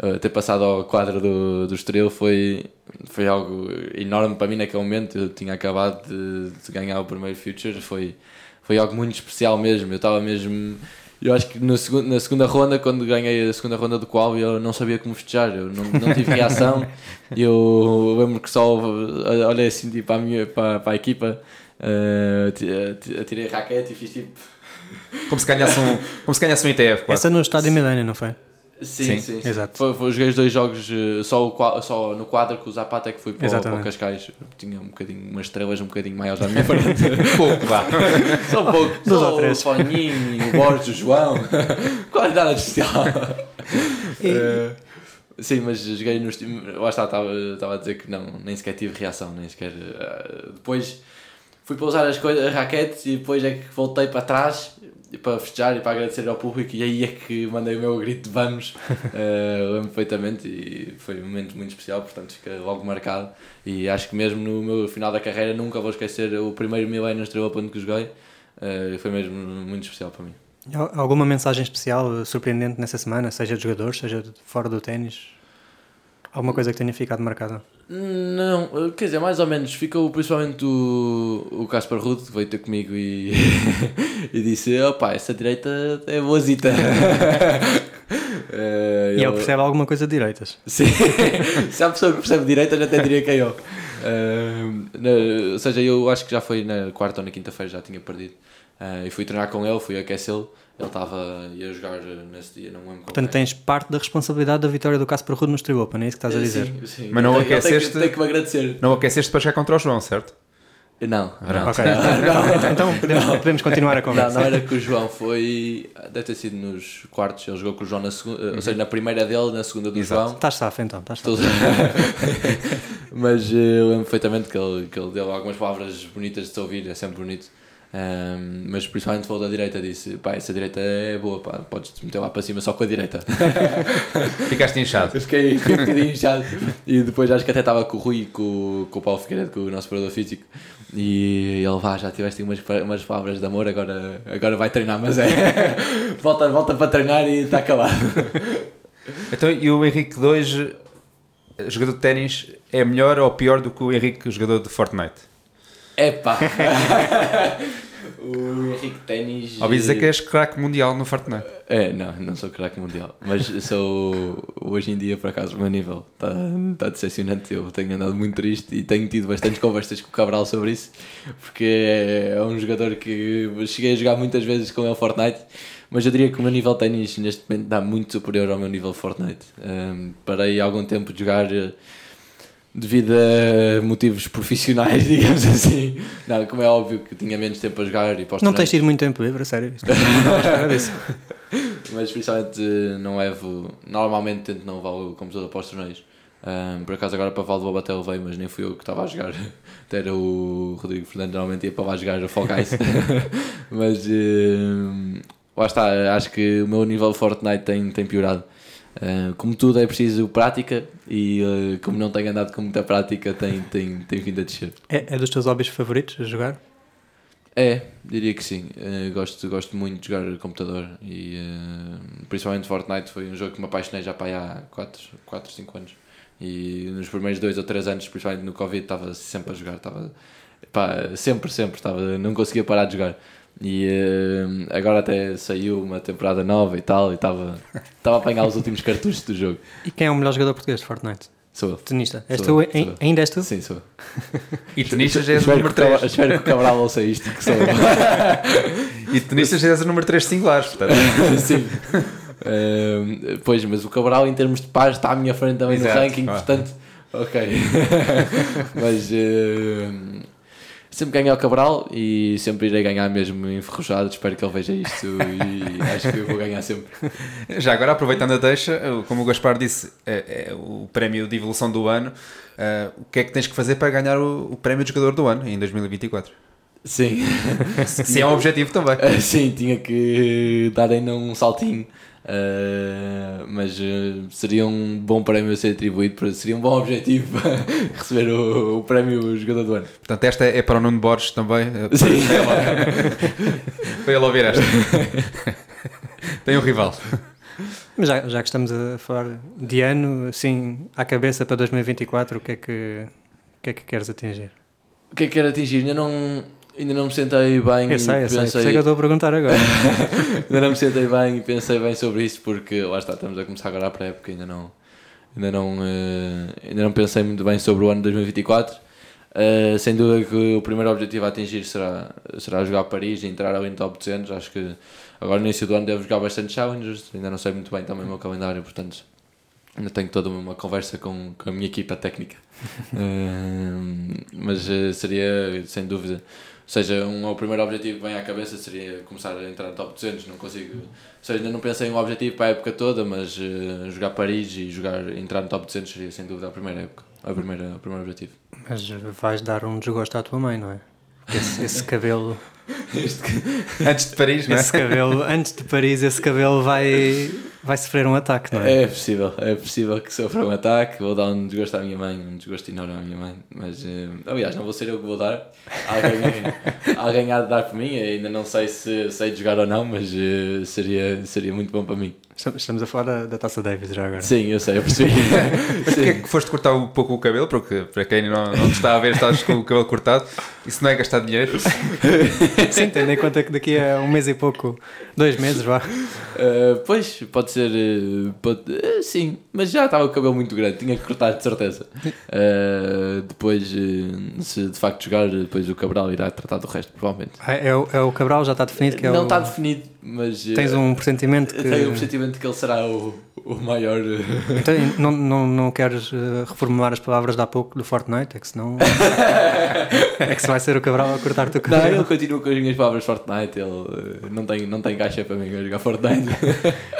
Speaker 4: eh, ter passado ao quadro do, do Estoril foi, foi algo enorme para mim naquele momento. Eu tinha acabado de, de ganhar o primeiro Future, foi, foi algo muito especial mesmo. Eu estava mesmo. Eu acho que no segundo, na segunda ronda, quando ganhei a segunda ronda do qual, eu não sabia como festejar, eu não, não tive reação. Eu lembro que só olhei assim tipo, para, a minha, para, para a equipa, atirei a raquete e fiz tipo.
Speaker 3: Como se ganhasse um, como se ganhasse um ITF, quase.
Speaker 2: Essa no estádio Milênio, não foi?
Speaker 4: Sim,
Speaker 3: Sim,
Speaker 4: sim, sim.
Speaker 2: exato.
Speaker 4: Foi, foi, joguei os dois jogos eh, só, o, só no quadro com o Zapata é que fui para, para o. Cascais. Tinha um bocadinho, umas estrelas um bocadinho maiores à minha frente.
Speaker 3: pouco, vá.
Speaker 4: só um pouco.
Speaker 2: Dois
Speaker 4: só
Speaker 2: ou três.
Speaker 4: O Foninho, o Borges, o João. Quase nada de especial. Eh, sim, mas joguei nos. Lá está, estava, estava a dizer que não, nem sequer tive reação, nem sequer. eh, depois fui para usar as coisas, as raquetes e depois é que voltei para trás para festejar e para agradecer ao público e aí é que mandei o meu grito de vamos uh, lembro perfeitamente e foi um momento muito especial portanto fica logo marcado e acho que mesmo no meu final da carreira nunca vou esquecer o primeiro milênio Estrela Open que joguei uh, foi mesmo muito especial para mim
Speaker 2: Al- Alguma mensagem especial, eh, surpreendente nessa semana, seja de jogadores, seja de fora do ténis? Alguma coisa que tenha ficado marcada?
Speaker 4: Não, quer dizer, mais ou menos. Ficou principalmente o, o Caspar Ruth, que veio ter comigo e, e disse: opá, essa direita é boazita. Eh,
Speaker 2: E ele percebe alguma coisa de direitas.
Speaker 4: Sim, se há pessoa que percebe direita, já até diria que é eu. Eh, na- ou seja, eu acho que já foi na quarta ou na quinta-feira, já tinha perdido. Ah, e fui treinar com ele, fui aquecê-lo. Ele estava ia jogar nesse dia, não me lembro
Speaker 2: Portanto,
Speaker 4: qual é.
Speaker 2: tens parte da responsabilidade da vitória do Casper Ruud no Street Open, é isso que estás a dizer?
Speaker 4: Sim, sim.
Speaker 3: Mas não
Speaker 4: tem- ele tem que-
Speaker 3: aqueceste-
Speaker 4: Tem que me agradecer.
Speaker 3: Não aqueceste para chegar contra o João, certo?
Speaker 4: Não, não.
Speaker 2: Ok. Então, então podemos, podemos continuar a
Speaker 4: Não,
Speaker 2: conversa.
Speaker 4: não era que o João foi. Deve ter sido nos quartos. Ele jogou com o João na segunda, ou seja, na primeira dele, na segunda do
Speaker 3: Exato.
Speaker 4: João.
Speaker 2: Estás safo então, estás.
Speaker 4: Tudo. Mas eh, eu lembro perfeitamente que ele, que ele deu algumas palavras bonitas de se ouvir, é sempre bonito. Ahm, mas principalmente falou da direita, disse: pá, essa direita é boa, pá, podes te meter lá para cima só com a direita.
Speaker 3: Ficaste inchado.
Speaker 4: Eu fiquei, fiquei um inchado. E depois acho que até estava com o Rui com, com o Paulo Figueiredo, com o nosso preparador físico. E ele, vá, já tiveste umas, umas palavras de amor, agora, agora vai treinar, mas é. volta, volta para treinar e está acabado.
Speaker 3: Então, e o Henrique II, jogador de ténis, é melhor ou pior do que o Henrique, jogador de Fortnite?
Speaker 4: Epá! o Henrique Ténis.
Speaker 3: Ouvi dizer que és craque mundial no Fortnite.
Speaker 4: É, não, não sou craque mundial, mas sou hoje em dia, por acaso, o meu nível está tá decepcionante. Eu tenho andado muito triste e tenho tido bastantes conversas com o Cabral sobre isso, porque é um jogador que cheguei a jogar muitas vezes com ele Fortnite, mas eu diria que o meu nível ténis neste momento está muito superior ao meu nível Fortnite. Um, parei há algum tempo de jogar devido a motivos profissionais, digamos assim. Não, como é óbvio que tinha menos tempo a jogar e para os
Speaker 2: Não tens tido muito tempo livre, sério. Disso.
Speaker 4: mas principalmente não levo. Normalmente tento não levar o computador para os torneios. Ahm, por acaso agora para Valdo até levei, mas nem fui eu que estava a jogar. Até era o Rodrigo Fernandes, normalmente ia para lá jogar a Fall Guys. mas eh, lá está, acho que o meu nível de Fortnite tem, tem piorado. Ah, como tudo é preciso prática e eh, como não tenho andado com muita prática tem, tem, tem vindo a descer.
Speaker 2: É, é dos teus hobbies favoritos a jogar?
Speaker 4: É, diria que sim. Eh, gosto, gosto muito de jogar computador e principalmente Fortnite foi um jogo que me apaixonei já para há 4, 4 5 anos. E nos primeiros 2 ou 3 anos, principalmente no Covid, estava sempre a jogar. Estava, pá, sempre, sempre. Estava, não conseguia parar de jogar. E eh, agora até saiu uma temporada nova e tal, e estava, estava a apanhar os últimos cartuchos do jogo.
Speaker 2: E quem é o melhor jogador português de Fortnite?
Speaker 4: Sou eu.
Speaker 2: Tenista. És
Speaker 4: Sou
Speaker 2: tu,
Speaker 4: eu,
Speaker 2: ainda és tu?
Speaker 4: Sim, sou.
Speaker 3: E tenistas já és o número
Speaker 4: que o Cabral-
Speaker 3: 3.
Speaker 4: espero que o Cabral ouça isto, que sou eu.
Speaker 3: E tenistas já és o número 3 singulares, portanto.
Speaker 4: Sim. Ehm, pois, mas o Cabral em termos de pares está à minha frente também
Speaker 3: Exato.
Speaker 4: no ranking,
Speaker 3: Ah.
Speaker 4: portanto, ok. mas ehm, sempre ganhei o Cabral e sempre irei ganhar mesmo enferrujado. Espero que ele veja isto e acho que eu vou ganhar sempre.
Speaker 3: Já agora, aproveitando a deixa, como o Gaspar disse, é, é o prémio de evolução do ano. ah, o que é que tens que fazer para ganhar o, o prémio de jogador do ano em 2024?
Speaker 4: Sim.
Speaker 3: Se é um objetivo também.
Speaker 4: Eh, Sim, tinha que dar ainda um saltinho. Eh, mas eh, seria um bom prémio a ser atribuído, seria um bom objetivo para receber o, o prémio jogador do ano.
Speaker 3: Portanto, esta é para o Nuno Borges também.
Speaker 4: Sim.
Speaker 3: Para ele ouvir esta. Tem um rival.
Speaker 2: Mas já, já que estamos a falar de ano, assim, à cabeça para 2024, o que é que, o que, é que queres atingir?
Speaker 4: O que é que quero atingir? Ainda não, ainda não me sentei bem
Speaker 2: Eu sei,
Speaker 4: e
Speaker 2: eu sei,
Speaker 4: pensei.
Speaker 2: que eu estou a perguntar agora.
Speaker 4: ainda não me sentei bem e pensei bem sobre isso porque lá está, estamos a começar agora a pré-época, ainda não, ainda, não, eh, ainda não pensei muito bem sobre o ano de 2024. Eh, sem dúvida que o primeiro objetivo a atingir será, será jogar Paris e entrar ali no top 200. Acho que agora no início do ano devo jogar bastante challengers, ainda não sei muito bem também o meu calendário, portanto ainda tenho toda uma conversa com, com a minha equipa técnica. Eh, mas seria sem dúvida seja, um, o primeiro objetivo que vem à cabeça seria começar a entrar no top 200. Não consigo, ou seja, ainda não pensei em um objetivo para a época toda, mas eh, jogar Paris e jogar, entrar no top 200 seria sem dúvida a primeira época, a primeira, o primeiro objetivo.
Speaker 2: Mas vais dar um desgosto à tua mãe, não é? Porque Esse, esse cabelo,
Speaker 3: Antes de Paris, não é?
Speaker 2: esse cabelo, antes de Paris, esse cabelo vai, vai sofrer um ataque, não é?
Speaker 4: É possível, é possível que sofra um ataque. Vou dar um desgosto à minha mãe, um desgosto enorme à minha mãe. Mas, eh, aliás, não vou ser eu que vou dar. Alguém, alguém há de dar por mim. Ainda não sei se sei de jogar ou não, mas eh, seria, seria muito bom para mim.
Speaker 2: Estamos estamos a falar da, da Taça Davis já agora.
Speaker 4: Sim, eu sei, eu percebi.
Speaker 3: Mas porquê é que foste cortar um pouco o cabelo? Porque para quem não, não te está a ver, estás com o cabelo cortado. Isso não é gastar dinheiro.
Speaker 2: Sim, tendo em conta que daqui a um mês e pouco, dois meses, vá.
Speaker 4: Uh, pois, pode ser. Pode- eh, sim, mas já estava com o cabelo muito grande, tinha que cortar de certeza. Eh, depois, se de facto jogar, depois o Cabral irá tratar do resto, provavelmente.
Speaker 2: Ah, É, o, é o Cabral, já está definido que é
Speaker 4: não
Speaker 2: o...
Speaker 4: está definido, mas.
Speaker 2: Tens um pressentimento que...
Speaker 4: Tenho um sentimento que ele será o, o maior.
Speaker 2: Então, não, não, não queres reformular as palavras de há pouco do Fortnite? É que senão... é que se vai ser o Cabral a cortar-te o
Speaker 4: Não,
Speaker 2: cabelo.
Speaker 4: ele continua com as minhas palavras Fortnite. Ele não tem, não tem caixa para mim a jogar Fortnite.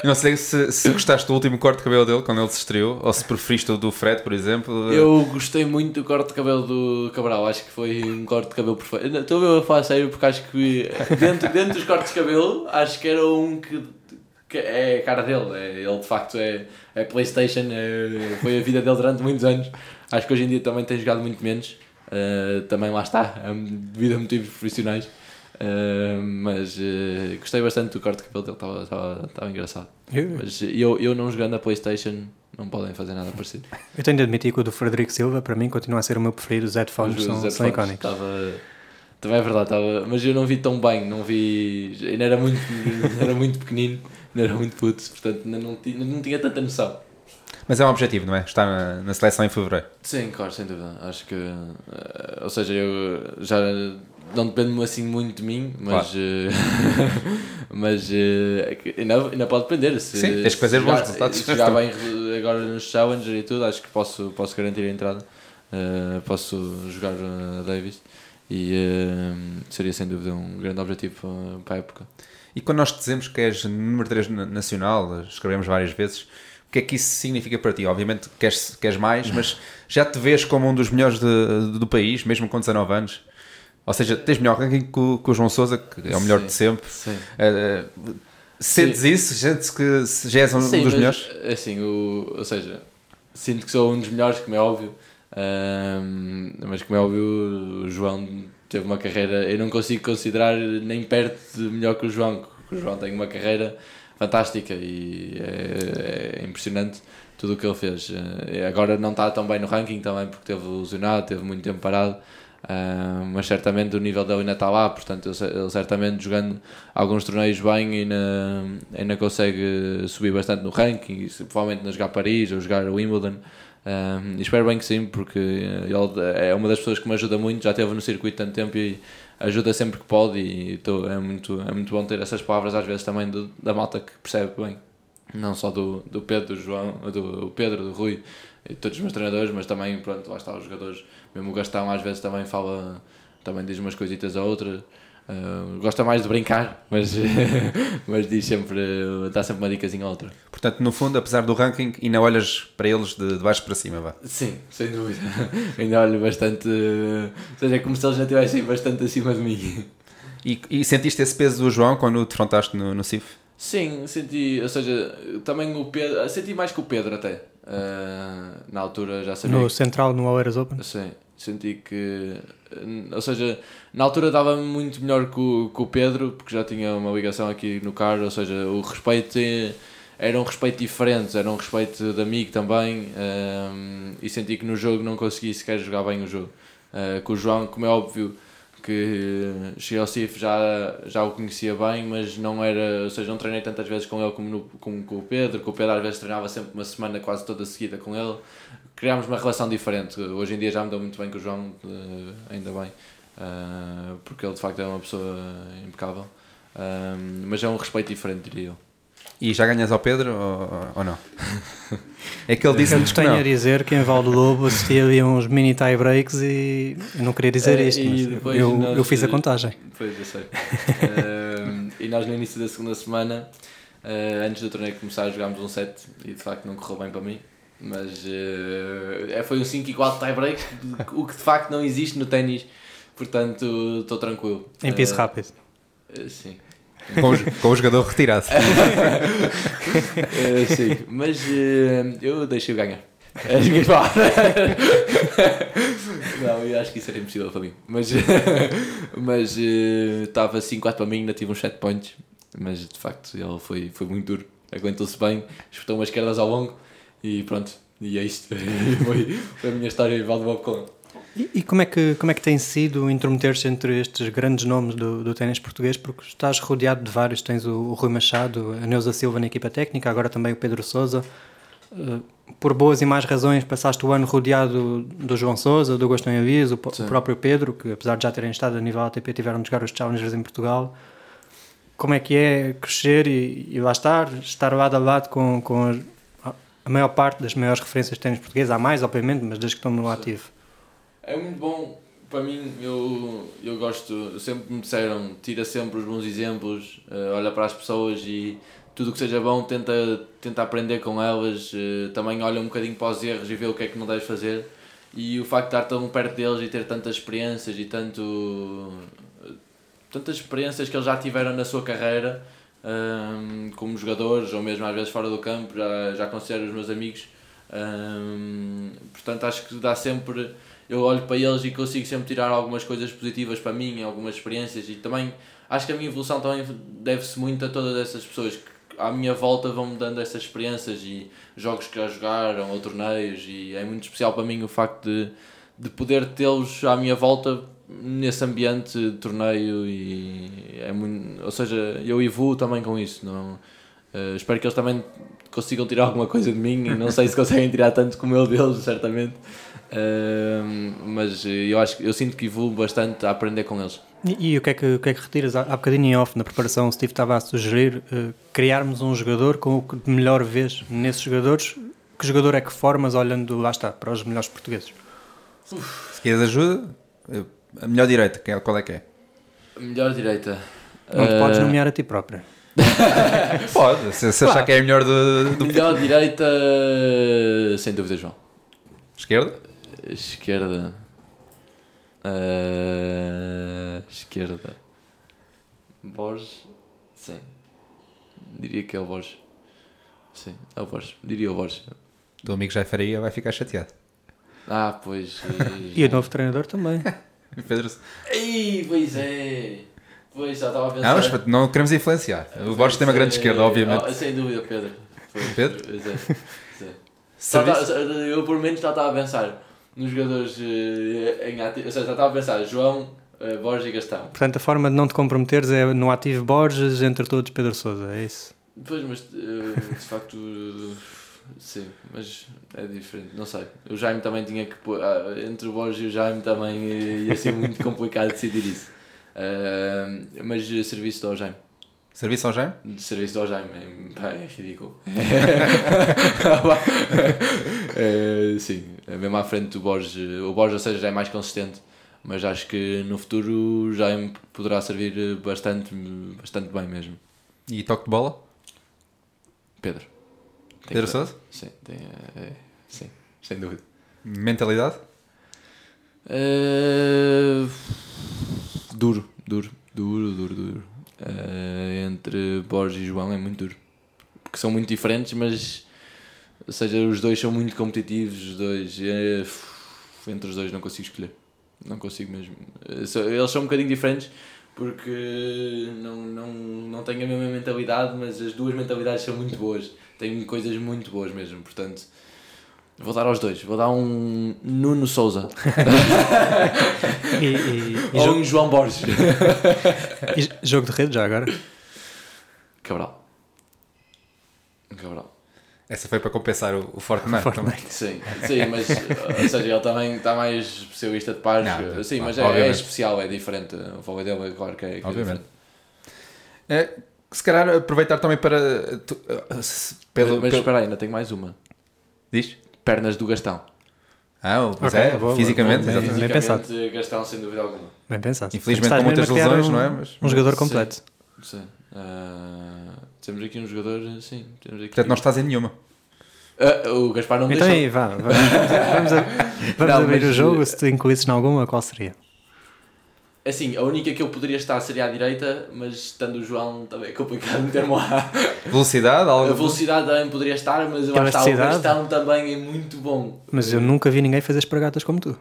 Speaker 3: Não sei se, se gostaste do último corte de cabelo dele quando ele se estreou, ou se preferiste o do Fred, por exemplo.
Speaker 4: Eu gostei muito do corte de cabelo do Cabral. Acho que foi um corte de cabelo perfeito. Estou mesmo a falar sério porque acho que dentro, dentro dos cortes de cabelo, acho que era um que, que é a cara dele. É, ele de facto é, é PlayStation, é- foi a vida dele durante muitos anos. Acho que hoje em dia também tem jogado muito menos. Uh, também lá está, é devido a motivos profissionais. Uh, mas uh, gostei bastante do corte de cabelo dele, estava- estava estava engraçado.
Speaker 2: Eu,
Speaker 4: Mas eu, eu não jogando a PlayStation, não podem fazer nada parecido.
Speaker 2: eu tenho de admitir que o do Frederico Silva, para mim, continua a ser o meu preferido. Os headphones
Speaker 4: Os
Speaker 2: são,
Speaker 4: headphones
Speaker 2: são icónicos.
Speaker 4: Estava, também é verdade, estava, mas eu não vi tão bem, não vi, ainda era muito, era muito pequenino, ainda era muito puto, portanto ainda não, tinha, não tinha tanta noção.
Speaker 3: Mas é um objetivo, não é? Estar na, na seleção em fevereiro.
Speaker 4: Sim, claro, sem dúvida. Acho que, eh, ou seja, eu já não depende assim muito de mim, mas, eh, mas eh, é que ainda, ainda pode depender. Se,
Speaker 3: Sim, tens que fazer bons resultados.
Speaker 4: Se jogar bem agora nos Challenger e tudo, acho que posso, posso garantir a entrada. Eh, posso jogar a Davis e seria sem dúvida um grande objetivo para, a época.
Speaker 3: E quando nós dizemos que és número 3 nacional, escrevemos várias vezes, o que é que isso significa para ti? Obviamente queres, queres mais, mas já te vês como um dos melhores de- do país, mesmo com 19 anos? Ou seja, tens melhor ranking que o, que o João Sousa, que é o melhor
Speaker 4: Sim.
Speaker 3: de sempre.
Speaker 4: Sim.
Speaker 3: Eh, eh, sentes isso? Sentes que já és um
Speaker 4: Sim,
Speaker 3: dos
Speaker 4: mas,
Speaker 3: melhores?
Speaker 4: Assim, o, ou seja, sinto que sou um dos melhores, como é óbvio, ahm, mas como é óbvio, o João teve uma carreira. Eu não consigo considerar nem perto de melhor que o João. porque O João tem uma carreira fantástica e é, é impressionante tudo o que ele fez. Eh, Agora não está tão bem no ranking também porque teve lesionado, teve muito tempo parado. Ah, mas certamente o nível dele ainda está lá, portanto, ele, cer- ele certamente jogando alguns torneios bem ainda, ainda consegue subir bastante no ranking, provavelmente não jogar Paris ou jogar Wimbledon. E espero bem que sim, porque ele é uma das pessoas que me ajuda muito, já esteve no circuito tanto tempo e ajuda sempre que pode. E tô, é, muito, é muito bom ter essas palavras, às vezes também do- da malta que percebe bem, não só do, do Pedro, do João, do Pedro, do Rui e todos os meus treinadores, mas também, pronto, lá está os jogadores. Mesmo o Gastão às vezes também fala, também diz umas coisitas a outras. Uh, gosta mais de brincar, mas, mas diz sempre, dá sempre uma dicasinha a outra.
Speaker 3: Portanto, no fundo, apesar do ranking, ainda olhas para eles de, de baixo para cima, vá.
Speaker 4: Sim, sem dúvida. Ainda olho bastante. Ou seja, é como se eles já estivessem bastante acima de mim.
Speaker 3: E, e sentiste esse peso do João quando o defrontaste no, no CIF?
Speaker 4: Sim, senti, ou seja, também o Pedro, senti mais que o Pedro até. Uh, na altura já sabia.
Speaker 2: No Central, no Oeiras Open.
Speaker 4: Sim, senti que. Ou seja, na altura dava muito melhor que o, que o Pedro, porque já tinha uma ligação aqui no carro, ou seja, o respeito eh, era um respeito diferente, era um respeito de amigo também, ehm, e senti que no jogo não consegui sequer jogar bem o jogo. Eh, com o João, como é óbvio, que cheguei ao CIF já, já o conhecia bem, mas não era, ou seja, não treinei tantas vezes com ele como, no, como com o Pedro, que o Pedro às vezes treinava sempre uma semana quase toda seguida com ele, criámos uma relação diferente. Hoje em dia já me dou muito bem com o João, eh, ainda bem, eh, porque ele de facto é uma pessoa impecável, Eh, mas é um respeito diferente, diria eu.
Speaker 3: E já ganhas ao Pedro ou, ou não? É que ele
Speaker 2: Eu
Speaker 3: disse-nos que
Speaker 2: tenho
Speaker 3: não.
Speaker 2: a dizer que em Valdo Lobo assistia ali uns mini tie breaks e eu não queria dizer
Speaker 4: Eh,
Speaker 2: isto,
Speaker 4: e
Speaker 2: eu,
Speaker 4: nós,
Speaker 2: eu fiz a contagem.
Speaker 4: Pois, eu sei. Eh, e nós no início da segunda semana, eh, antes do torneio começar, jogámos um set e de facto não correu bem para mim. Mas é, foi um 5 igual tie break, o que de facto não existe no ténis, portanto estou tranquilo.
Speaker 2: Em piso
Speaker 4: Eh,
Speaker 2: rápido.
Speaker 4: sim.
Speaker 3: Com, o- com o jogador retirado.
Speaker 4: Eh, sim, mas eh, eu deixei-o ganhar. As minhas palavras. Não, eu acho que isso era impossível para mim. Mas mas eh, estava 5-4 para mim, ainda tive uns 7 points. Mas de facto ele foi, foi muito duro. Aguentou-se bem, espetou umas esquerdas ao longo e pronto. E é isto. foi, foi a minha história em Valdebob com.
Speaker 2: E, e como, é que, como é que tem sido intrometer-se entre estes grandes nomes do, do ténis português? Porque estás rodeado de vários, tens o, o Rui Machado, a Neuza Silva na equipa técnica, agora também o Pedro Sousa. Uh, por boas e más razões, passaste o ano rodeado do João Sousa, do Gostão Aviso, o, próprio Pedro, que apesar de já terem estado a nível ATP, tiveram de jogar os Challengers em Portugal. Como é que é crescer e, e lá estar, estar lado a lado com, com a, maior parte das maiores referências de ténis português? Há mais, obviamente, mas desde que estão no ativo.
Speaker 4: É muito bom, para mim, eu, eu gosto, sempre me disseram, tira sempre os bons exemplos, uh, olha para as pessoas e tudo que seja bom tenta, tenta aprender com elas, uh, também olha um bocadinho para os erros e vê o que é que não deves fazer. E o facto de estar tão perto deles e ter tantas experiências e tanto, tantas experiências que eles já tiveram na sua carreira, um, como jogadores ou mesmo às vezes fora do campo, já, já considero os meus amigos. Um, portanto, acho que dá sempre eu olho para eles e consigo sempre tirar algumas coisas positivas para mim, algumas experiências e também acho que a minha evolução também deve-se muito a todas essas pessoas que à minha volta vão-me dando essas experiências e jogos que já jogaram ou torneios e é muito especial para mim o facto de, de poder tê-los à minha volta nesse ambiente de torneio e é muito, ou seja, eu evoluo também com isso, não, uh, espero que eles também consigam tirar alguma coisa de mim não sei se conseguem tirar tanto como eu deles, certamente, mas eu acho eu sinto que evoluo bastante a aprender com eles.
Speaker 2: E, e, o, que é que, o que é que retiras? Há, há bocadinho em off, na preparação, o Steve estava a sugerir uh, criarmos um jogador com o que de melhor vês nesses jogadores. Que jogador é que formas olhando, lá está, para os melhores portugueses?
Speaker 3: Uf. Se queres ajuda, a melhor direita, é, qual é que é?
Speaker 4: A melhor direita.
Speaker 2: Não te uh... podes nomear a ti própria.
Speaker 3: Pode, se, se claro. achar que é a melhor do, do...
Speaker 4: Melhor direita, sem dúvida, João.
Speaker 3: Esquerda?
Speaker 4: Esquerda. Uh, esquerda. Borges. Sim. Diria que é o Borges. Sim, é o Borges. Diria o Borges.
Speaker 3: O teu amigo Jai Faria vai ficar chateado.
Speaker 4: Ah, pois.
Speaker 2: e o novo treinador também.
Speaker 3: Pedro.
Speaker 4: Ei, pois é. Pois, já estava a pensar.
Speaker 3: Não, mas não queremos influenciar. O Borges tem uma grande esquerda, obviamente.
Speaker 4: Oh, sem dúvida, Pedro.
Speaker 3: Pois, Pedro?
Speaker 4: Pois é. Pois é. eu, por menos, já estava a pensar nos jogadores uh, em ativo. Ou seja, já estava a pensar João, uh, Borges e Gastão.
Speaker 2: Portanto, a forma de não te comprometeres é no ativo Borges, entre todos Pedro Souza, é isso?
Speaker 4: Pois, mas uh, de facto. Sim, mas é diferente, não sei. O Jaime também tinha que pôr. Ah, entre o Borges e o Jaime também ia ser muito complicado decidir isso. Mas serviço ao Jaime.
Speaker 3: Serviço ao Jaime?
Speaker 4: Serviço ao Jaime, é, é ridículo. é, sim, é mesmo à frente do Borges. O Borges, ou seja, já é mais consistente, mas acho que no futuro o Jaime poderá servir bastante, bastante bem mesmo.
Speaker 3: E toque de bola?
Speaker 4: Pedro.
Speaker 3: Tem Pedro Sousa?
Speaker 4: Sim, tem, é, sim, sem dúvida.
Speaker 3: Mentalidade?
Speaker 4: Uh, duro, duro, duro, duro, duro uh, entre Borges e João é muito duro. Porque são muito diferentes, mas ou seja, os dois são muito competitivos, os dois. É, entre os dois não consigo escolher. Não consigo mesmo. Eles são um bocadinho diferentes porque não, não, não têm a mesma mentalidade, mas as duas mentalidades são muito boas. Têm coisas muito boas mesmo, portanto. Vou dar aos dois. Vou dar um Nuno Souza. e, e, e Ou jogo... um João Borges.
Speaker 2: jogo de rede já agora?
Speaker 4: Cabral. Cabral.
Speaker 3: Essa foi para compensar o, o Fortnite. Fortnite.
Speaker 4: Sim, sim, mas ou seja, ele também está mais especialista de pares. Não, sim, mas é, é, especial, é diferente. O fogo dele, claro que é, que
Speaker 3: obviamente. é É, se calhar aproveitar também para. Tu,
Speaker 4: pelo, mas, mas pelo... espera aí, ainda tenho mais uma.
Speaker 3: Diz?
Speaker 4: Pernas do Gastão.
Speaker 3: Ah, pois okay, é, boa, fisicamente,
Speaker 4: boa, exatamente. Bem pensado. Gastão, sem dúvida alguma.
Speaker 2: Bem pensado.
Speaker 3: Infelizmente com muitas lesões, um, não é? Mas,
Speaker 2: um jogador completo.
Speaker 4: Sim. sim. Uh, temos aqui um jogador, sim. Temos aqui...
Speaker 3: Portanto, não estás em nenhuma.
Speaker 4: Uh, o Gaspar não me
Speaker 2: então,
Speaker 4: deixou.
Speaker 2: Então aí, vá. Vamos, a, vamos não, abrir o jogo. Se tu incluísses em alguma, qual seria?
Speaker 4: Assim, a única que eu poderia estar seria à direita, mas estando o João também é complicado meter-me lá.
Speaker 3: Velocidade? Algo
Speaker 4: a velocidade também poderia estar, mas eu acho que o Gastão também é muito bom.
Speaker 2: Mas eu nunca vi ninguém fazer espragatas como tu.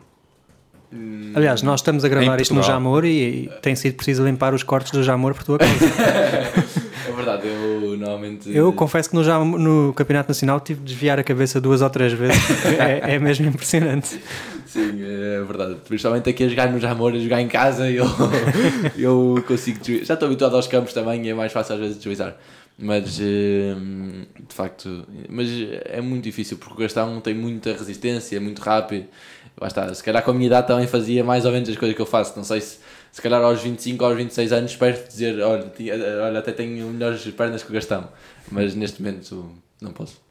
Speaker 2: Hum, Aliás, nós estamos a gravar isto no Jamor e, e tem sido preciso limpar os cortes do Jamor por tua causa.
Speaker 4: é verdade, eu normalmente.
Speaker 2: Eu confesso que no, Jamor, no Campeonato Nacional tive de desviar a cabeça duas ou três vezes, é, é mesmo impressionante.
Speaker 4: Sim, é verdade. Principalmente aqui a jogar no Jamor, a jogar em casa, eu, eu consigo. Já estou habituado aos campos também e é mais fácil às vezes deslizar. Mas, eh, de facto, mas é muito difícil porque o Gastão tem muita resistência, é muito rápido. Está, se calhar com a minha idade também fazia mais ou menos as coisas que eu faço. Não sei se, se calhar aos 25 ou aos 26 anos espero dizer, olha, olha, até tenho melhores pernas que o Gastão. Mas neste momento não posso.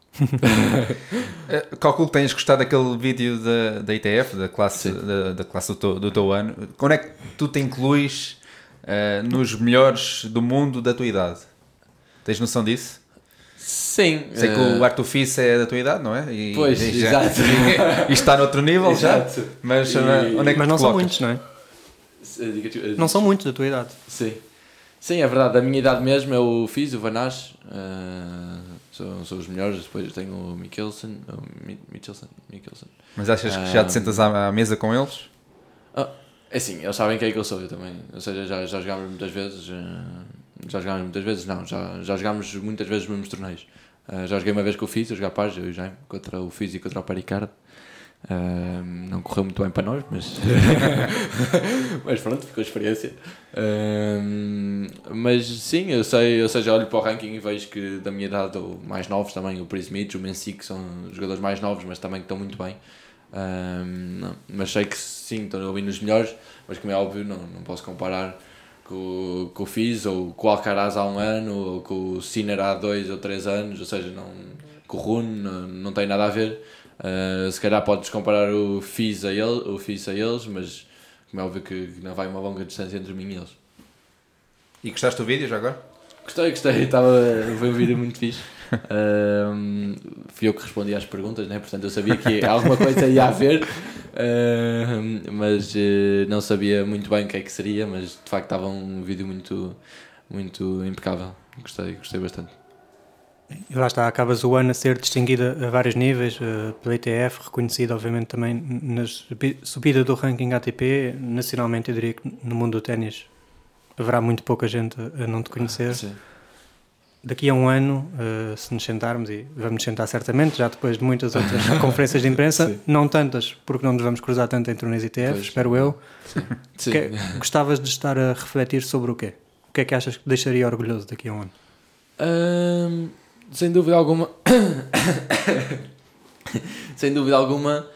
Speaker 3: Eh, Calculo que tenhas gostado daquele vídeo da, da ITF, da classe, da, da classe do, teu, do teu ano. Quando é que tu te incluís eh, nos melhores do mundo da tua idade? Tens noção disso?
Speaker 4: Sim.
Speaker 3: Sei que
Speaker 4: eh,
Speaker 3: o Arthur Fisse é da tua idade, não é? E,
Speaker 4: Pois,
Speaker 3: e já-
Speaker 4: exato.
Speaker 3: e está noutro nível já.
Speaker 4: Exato.
Speaker 3: Mas
Speaker 4: E-
Speaker 3: eh, onde é que
Speaker 2: Mas não são
Speaker 3: colocas?
Speaker 2: muitos, não é?
Speaker 4: eh, eh,
Speaker 2: Não são muitos da tua idade.
Speaker 4: Sim. Sim, é verdade. Da minha idade mesmo eu fiz o Vanache. eh, são, são os melhores. Depois tenho o Mikkelsen. O Mi- Michelsen. Mikkelsen.
Speaker 3: Mas achas que já te
Speaker 4: Ah.
Speaker 3: sentas à, à mesa com eles?
Speaker 4: Ah, é assim, eles sabem quem é que eu sou, eu também. Ou seja, já, já jogámos muitas vezes. eh, já jogámos muitas vezes, não. Já, já jogámos muitas vezes os mesmos torneios. Eh, já joguei uma vez com o Fiz, a jogar paz, eu e o Jaime, contra o Fiz e contra o Paricardo. Eh, não correu muito bem para nós, mas. mas pronto, ficou a experiência. Eh, mas sim, eu sei, ou seja, olho para o ranking e vejo que da minha idade, ou mais novos também, o Prismich, o Mensic, são jogadores mais novos, mas também que estão muito bem. Não, mas sei que sim, estou ali nos melhores, mas como é óbvio, não, não posso comparar com, com o Fiz ou com o Alcaraz há um ano ou com o Sinner há dois ou três anos, ou seja, não, com o Rune não, não tem nada a ver. Uh, se calhar podes comparar o Fiz a, ele, o Fiz a eles, mas como é óbvio que não vai uma longa distância entre mim e eles.
Speaker 3: E gostaste do vídeo já agora?
Speaker 4: Gostei, gostei, estava, foi um vídeo muito fixe. Ahm, fui eu que respondi às perguntas, né? portanto eu sabia que alguma coisa ia haver, ahm, mas eh, não sabia muito bem o que é que seria, mas de facto estava um vídeo muito, muito impecável. Gostei, gostei bastante.
Speaker 2: E lá está, acabas o ano a ser distinguida a vários níveis, eh, pela ITF, reconhecida obviamente também na subi- subida do ranking ATP, nacionalmente eu diria que no mundo do ténis haverá muito pouca gente a não te conhecer.
Speaker 4: Sim.
Speaker 2: Daqui a um ano, eh, se nos sentarmos, e vamos nos sentar certamente, já depois de muitas outras conferências de imprensa,
Speaker 4: Sim.
Speaker 2: não tantas, porque não nos vamos cruzar tanto em torneios ITF,
Speaker 4: Pois.
Speaker 2: espero eu.
Speaker 4: Sim.
Speaker 2: Que- gostavas de estar a refletir sobre o quê? O que é que achas que deixaria orgulhoso daqui a um ano?
Speaker 4: Ahm, sem dúvida alguma. sem dúvida alguma,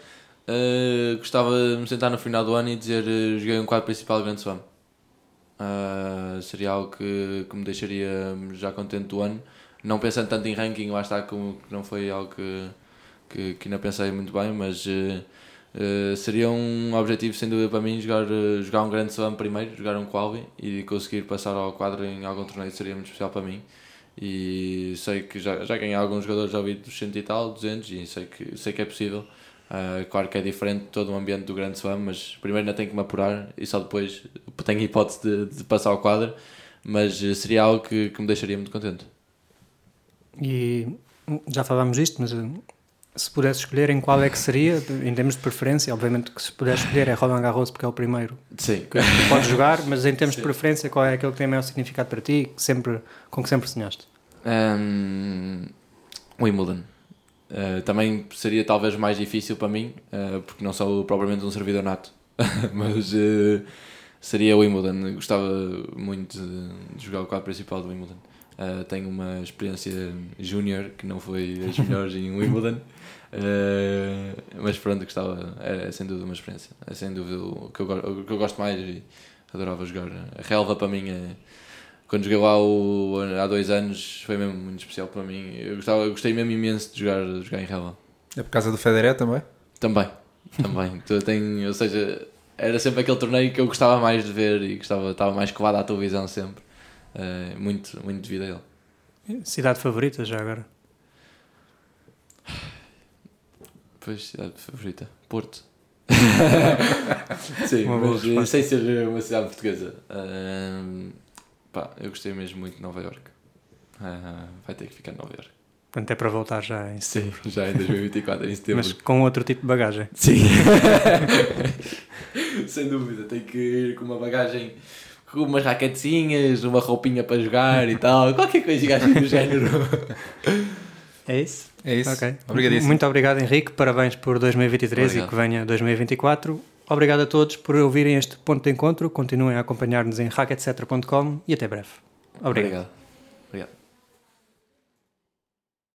Speaker 4: ah, gostava de me sentar no final do ano e dizer ah, joguei um quadro principal do Grande Slam. Ah, seria algo que, que me deixaria já contente do ano. Não pensando tanto em ranking, lá está, como que não foi algo que, que, que ainda pensei muito bem, mas ah, seria um objetivo sem dúvida para mim jogar, jogar um Grande Slam primeiro, jogar um Qualby e conseguir passar ao quadro em algum torneio seria muito especial para mim e sei que já, já ganhei alguns jogadores ao vídeo dos 100 e tal, 200 e sei que, sei que é possível. Ah, claro que é diferente todo o ambiente do Grande Slam, mas primeiro ainda tenho que me apurar e só depois tenho a hipótese de, de passar ao quadro, mas seria algo que, que me deixaria muito contente.
Speaker 2: E já falámos disto, mas se pudesse escolher em qual é que seria, de- em termos de preferência, obviamente que se pudesse escolher é Roland Garros porque é o primeiro
Speaker 4: Sim,
Speaker 2: que podes jogar, mas em termos de
Speaker 4: Sim.
Speaker 2: preferência, qual é aquele que tem maior significado para ti, que sempre, com que sempre sonhaste?
Speaker 4: Um, Wimbledon. Uh, também seria talvez mais difícil para mim, uh, porque não sou propriamente um servidor nato, mas uh, seria Wimbledon. Gostava muito de, de jogar o quadro principal do Wimbledon. Uh, tenho uma experiência júnior que não foi as melhores em Wimbledon, uh, mas pronto, gostava, é sem dúvida uma experiência. É sem dúvida o que eu, o que eu gosto mais e adorava jogar. A relva para mim é quando joguei lá o, há dois anos foi mesmo muito especial para mim. Eu, gostava, eu gostei mesmo imenso de jogar, de jogar em relva.
Speaker 3: É por causa do Federer também?
Speaker 4: Também, também. Tu tem, ou seja, era sempre aquele torneio que eu gostava mais de ver e gostava, estava mais colado à televisão sempre. Eh, muito, muito devido a ele.
Speaker 2: Cidade favorita já agora?
Speaker 4: Pois, cidade favorita? Porto. Sim,
Speaker 2: Uma
Speaker 4: mas eh,
Speaker 2: resposta.
Speaker 4: sem ser uma cidade portuguesa. Ahm, pá, eu gostei mesmo muito de Nova York. vai ter que ficar em Nova York.
Speaker 2: Portanto, é para voltar já em
Speaker 4: Sim, já em 2024, em setembro.
Speaker 2: mas com outro tipo de bagagem.
Speaker 4: Sim. Sem dúvida, tem que ir com uma bagagem, com umas raquetezinhas, uma roupinha para jogar e tal, qualquer coisinha assim do género.
Speaker 2: É isso?
Speaker 3: É isso.
Speaker 2: Ok.
Speaker 3: Obrigadíssimo.
Speaker 2: Muito obrigado, Henrique. Parabéns por 2023
Speaker 4: Obrigado.
Speaker 2: e que venha 2024. Obrigado a todos por ouvirem este ponto de encontro. Continuem a acompanhar-nos em hacketcetera.com e até breve. Obrigado.
Speaker 4: Obrigado. Obrigado.